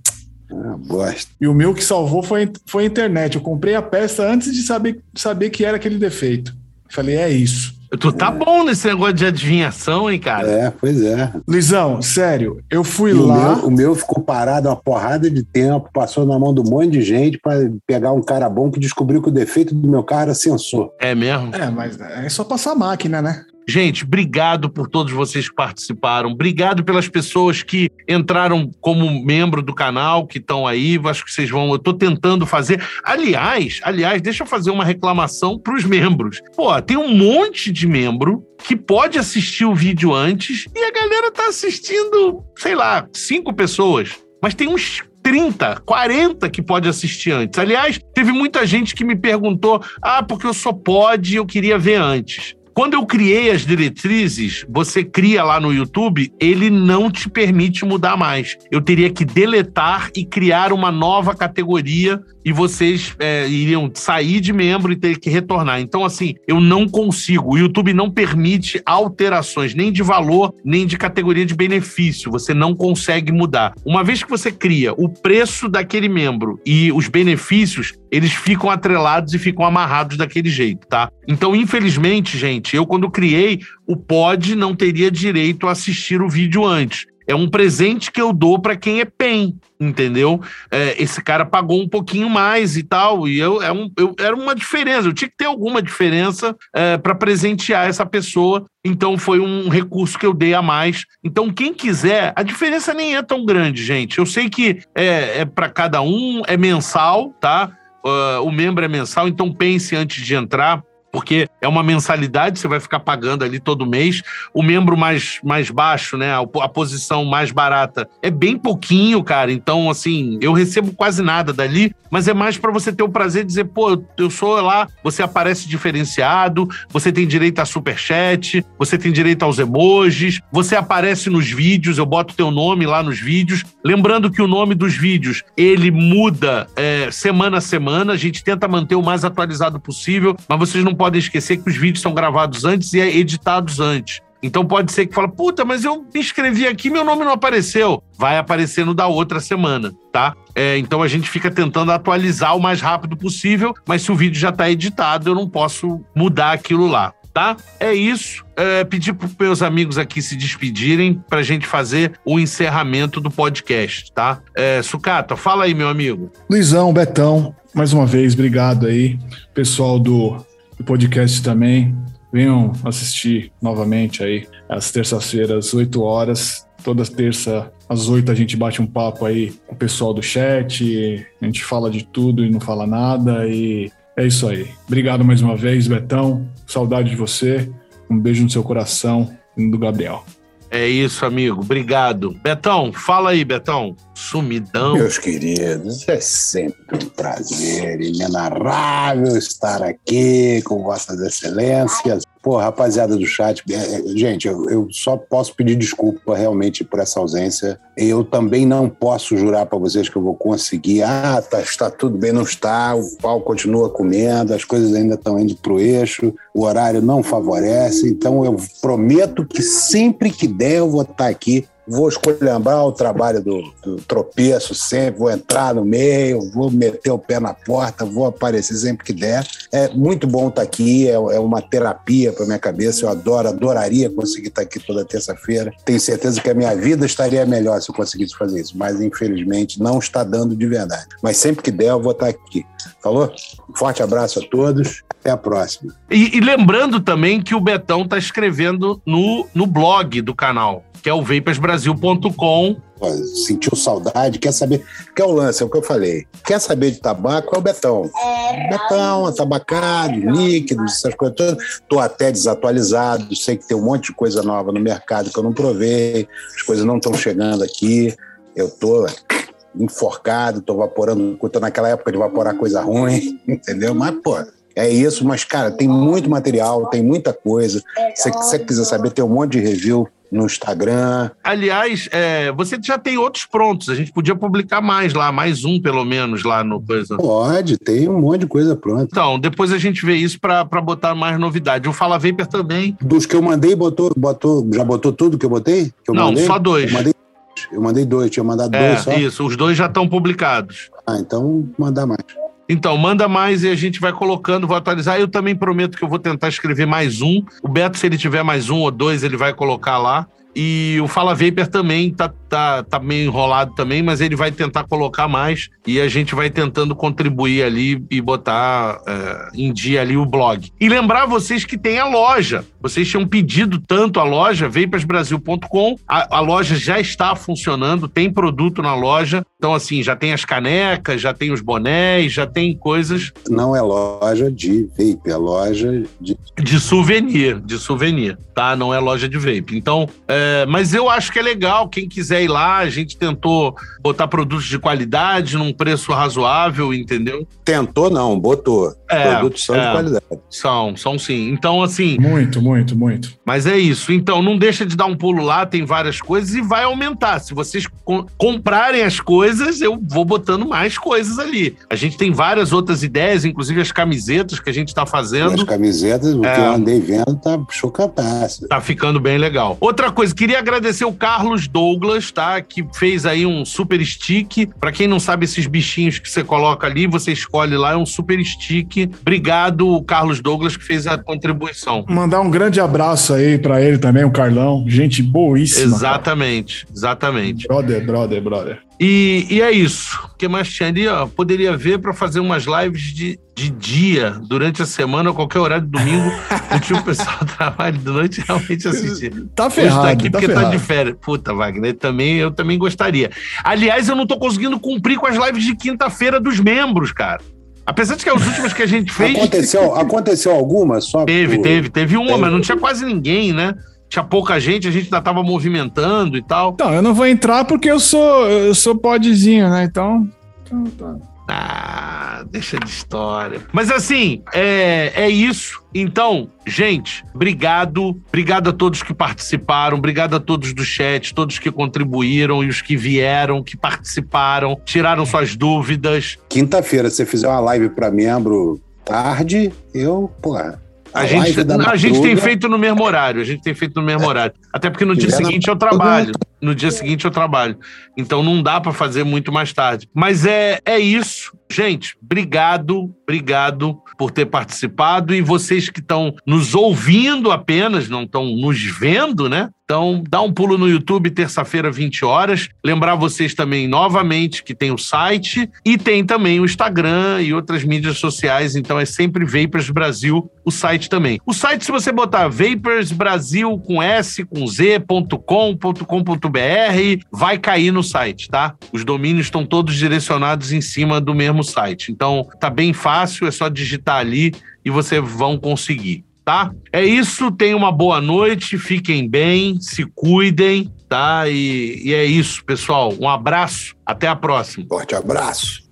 Ah, bosta. E o meu que salvou foi, foi a internet. Eu comprei a peça antes de saber, saber que era aquele defeito. Falei, é isso. Tu tá é. bom nesse negócio de adivinhação, hein, cara? É, pois é. Luizão, sério, eu fui e lá. O meu, o meu, ficou parado uma porrada de tempo, passou na mão de um monte de gente para pegar um cara bom que descobriu que o defeito do meu carro era sensor. É mesmo? É, mas é só passar a máquina, né? Gente, obrigado por todos vocês que participaram. Obrigado pelas pessoas que entraram como membro do canal, que estão aí. Acho que vocês vão. Eu estou tentando fazer. Aliás, aliás, deixa eu fazer uma reclamação para os membros. Pô, tem um monte de membro que pode assistir o vídeo antes e a galera tá assistindo, sei lá, cinco pessoas. Mas tem uns 30, 40 que pode assistir antes. Aliás, teve muita gente que me perguntou: ah, porque eu só pode, eu queria ver antes. Quando eu criei as diretrizes, você cria lá no YouTube, ele não te permite mudar mais. Eu teria que deletar e criar uma nova categoria e vocês é, iriam sair de membro e ter que retornar. Então, assim, eu não consigo. O YouTube não permite alterações nem de valor, nem de categoria de benefício. Você não consegue mudar. Uma vez que você cria o preço daquele membro e os benefícios, eles ficam atrelados e ficam amarrados daquele jeito, tá? Então, infelizmente, gente, eu quando criei, o pod não teria direito a assistir o vídeo antes. É um presente que eu dou para quem é PEN, entendeu? É, esse cara pagou um pouquinho mais e tal, e eu, é um, eu era uma diferença, eu tinha que ter alguma diferença é, para presentear essa pessoa, então foi um recurso que eu dei a mais. Então, quem quiser, a diferença nem é tão grande, gente. Eu sei que é, é para cada um, é mensal, tá? Uh, o membro é mensal, então pense antes de entrar porque é uma mensalidade, você vai ficar pagando ali todo mês. O membro mais, mais baixo, né, a, posição mais barata, é bem pouquinho, cara. Então, assim, eu recebo quase nada dali, mas é mais para você ter o prazer de dizer, pô, eu sou lá, você aparece diferenciado, você tem direito a superchat, você tem direito aos emojis, você aparece nos vídeos, eu boto teu nome lá nos vídeos. Lembrando que o nome dos vídeos, ele muda é, semana a semana, a gente tenta manter o mais atualizado possível, mas vocês não podem esquecer que os vídeos são gravados antes e editados antes. Então pode ser que fala, puta, mas eu me inscrevi aqui, meu nome não apareceu. Vai aparecer no da outra semana, tá? É, então a gente fica tentando atualizar o mais rápido possível, mas se o vídeo já está editado, eu não posso mudar aquilo lá, tá? É isso. É, pedir para meus amigos aqui se despedirem para a gente fazer o encerramento do podcast, tá? É, Sucata, fala aí, meu amigo. Luizão, Betão, mais uma vez, obrigado aí. Pessoal do o podcast também. Venham assistir novamente aí às terças-feiras, 8 horas. Toda terça, às 8, a gente bate um papo aí com o pessoal do chat. A gente fala de tudo e não fala nada. E é isso aí. Obrigado mais uma vez, Betão. Saudade de você. Um beijo no seu coração do Gabriel. É isso, amigo. Obrigado. Betão, fala aí, Betão. Sumidão. Meus queridos, é sempre um prazer inenarrável estar aqui com Vossas Excelências. Pô, rapaziada do chat, é, é, gente, eu, só posso pedir desculpa realmente por essa ausência. Eu também não posso jurar para vocês que eu vou conseguir. Ah, tá, está tudo bem, não está. O pau continua comendo, as coisas ainda estão indo para o eixo, o horário não favorece. Então eu prometo que sempre que der eu vou estar aqui vou escolhambrar o trabalho do, do, tropeço sempre, vou entrar no meio, vou meter o pé na porta, vou aparecer sempre que der. É muito bom estar aqui, é, é uma terapia para minha cabeça, eu adoro, adoraria conseguir estar aqui toda terça-feira. Tenho certeza que a minha vida estaria melhor se eu conseguisse fazer isso, mas infelizmente não está dando de verdade. Mas sempre que der eu vou estar aqui. Falou? Um forte abraço a todos. Até a próxima. E, e lembrando também que o Betão está escrevendo no, no blog do canal que é o vapersbrasil.com. Sentiu saudade, quer saber. Que é o lance, é o que eu falei. Quer saber de tabaco é o Betão. É, Betão, tabacado, líquidos, essas coisas todas. Estou até desatualizado, sei que tem um monte de coisa nova no mercado que eu não provei, as coisas não estão chegando aqui. Eu estou enforcado, estou vaporando, estou naquela época de vaporar coisa ruim, entendeu? Mas, pô, é isso, mas, cara, tem muito material, tem muita coisa. Se você quiser saber, tem um monte de review no Instagram. Aliás, é, você já tem outros prontos. A gente podia publicar mais lá, mais um pelo menos lá no coisa. Pode, tem um monte de coisa pronta. Então, depois a gente vê isso para botar mais novidade. O Fala Vapor também. Dos que eu mandei, botou, botou, já botou tudo que eu botei? Que eu Não, mandei? só dois. Eu mandei, eu mandei dois, tinha mandado é, dois só. Isso, os dois já estão publicados. Ah, então mandar mais. Então, manda mais e a gente vai colocando, vou atualizar. Eu também prometo que eu vou tentar escrever mais um. O Beto, se ele tiver mais um ou dois, ele vai colocar lá. E o Fala Vapor também tá, tá, tá meio enrolado também, mas ele vai tentar colocar mais e a gente vai tentando contribuir ali e botar é, em dia ali o blog. E lembrar vocês que tem a loja. Vocês tinham pedido tanto a loja, vapersbrasil.com. A, a loja já está funcionando, tem produto na loja. Então, assim, já tem as canecas, já tem os bonés, já tem coisas. Não é loja de vape, é loja de. De souvenir, de souvenir, tá? Não é loja de vape. Então, é, mas eu acho que é legal. Quem quiser ir lá, a gente tentou botar produtos de qualidade num preço razoável, entendeu? Tentou, não, botou. É, produtos são é, de qualidade. São, são sim. Então, assim. Muito, muito, muito. Mas é isso. Então, não deixa de dar um pulo lá, tem várias coisas e vai aumentar. Se vocês co comprarem as coisas, eu vou botando mais coisas ali. A gente tem várias outras ideias, inclusive as camisetas que a gente está fazendo. As camisetas, o é, que eu andei vendo, tá chocataço. Tá ficando bem legal. Outra coisa, queria agradecer o Carlos Douglas, tá? Que fez aí um super stick. Para quem não sabe, esses bichinhos que você coloca ali, você escolhe lá, é um super stick. Obrigado, Carlos Douglas, que fez a contribuição. Mandar um grande abraço aí para ele também, o Carlão. Gente boíssima. Exatamente, cara. exatamente. Brother, brother, brother. E, e, é isso. O que mais tinha ali? Ó, poderia ver para fazer umas lives de, de dia, durante a semana, qualquer horário de domingo. o tio pessoal trabalha de noite realmente assistir. Tá ferrado. aqui tá porque ferrado. tá de férias. Puta, Wagner, também, eu também gostaria. Aliás, eu não tô conseguindo cumprir com as lives de quinta-feira dos membros, cara. Apesar de que as últimas que a gente fez. Aconteceu, aconteceu alguma? Só teve, por... teve. Teve uma, teve. mas não tinha quase ninguém, né? Tinha pouca gente, a gente ainda tava movimentando e tal. Então, eu não vou entrar porque eu sou, eu sou podzinho, né? Então. então tá. Ah, deixa de história. Mas assim, é, é isso. Então, gente, obrigado. Obrigado a todos que participaram. Obrigado a todos do chat, todos que contribuíram e os que vieram, que participaram, tiraram suas dúvidas. Quinta-feira, se você fizer uma live para membro tarde, eu, porra, a, gente, a gente tem feito no mesmo horário, a gente tem feito no mesmo horário. Até porque no dia seguinte eu trabalho. No dia seguinte eu trabalho. Então não dá para fazer muito mais tarde. Mas é, é isso. Gente, obrigado, obrigado por ter participado e vocês que estão nos ouvindo apenas, não estão nos vendo, né? Então, dá um pulo no YouTube, terça-feira, 20 horas. Lembrar vocês também, novamente, que tem o site e tem também o Instagram e outras mídias sociais. Então, é sempre Vapers Brasil, o site também. O site, se você botar Vapers Brasil com S, com Z.com.com.br, vai cair no site, tá? Os domínios estão todos direcionados em cima do mesmo site. Então, tá bem fácil, é só digitar ali e vocês vão conseguir tá? É isso, tenham uma boa noite, fiquem bem, se cuidem, tá? E, e é isso, pessoal. Um abraço, até a próxima. Forte abraço.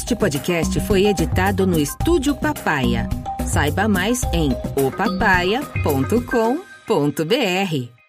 Este podcast foi editado no Estúdio Papaya. Saiba mais em opapaya.com.br.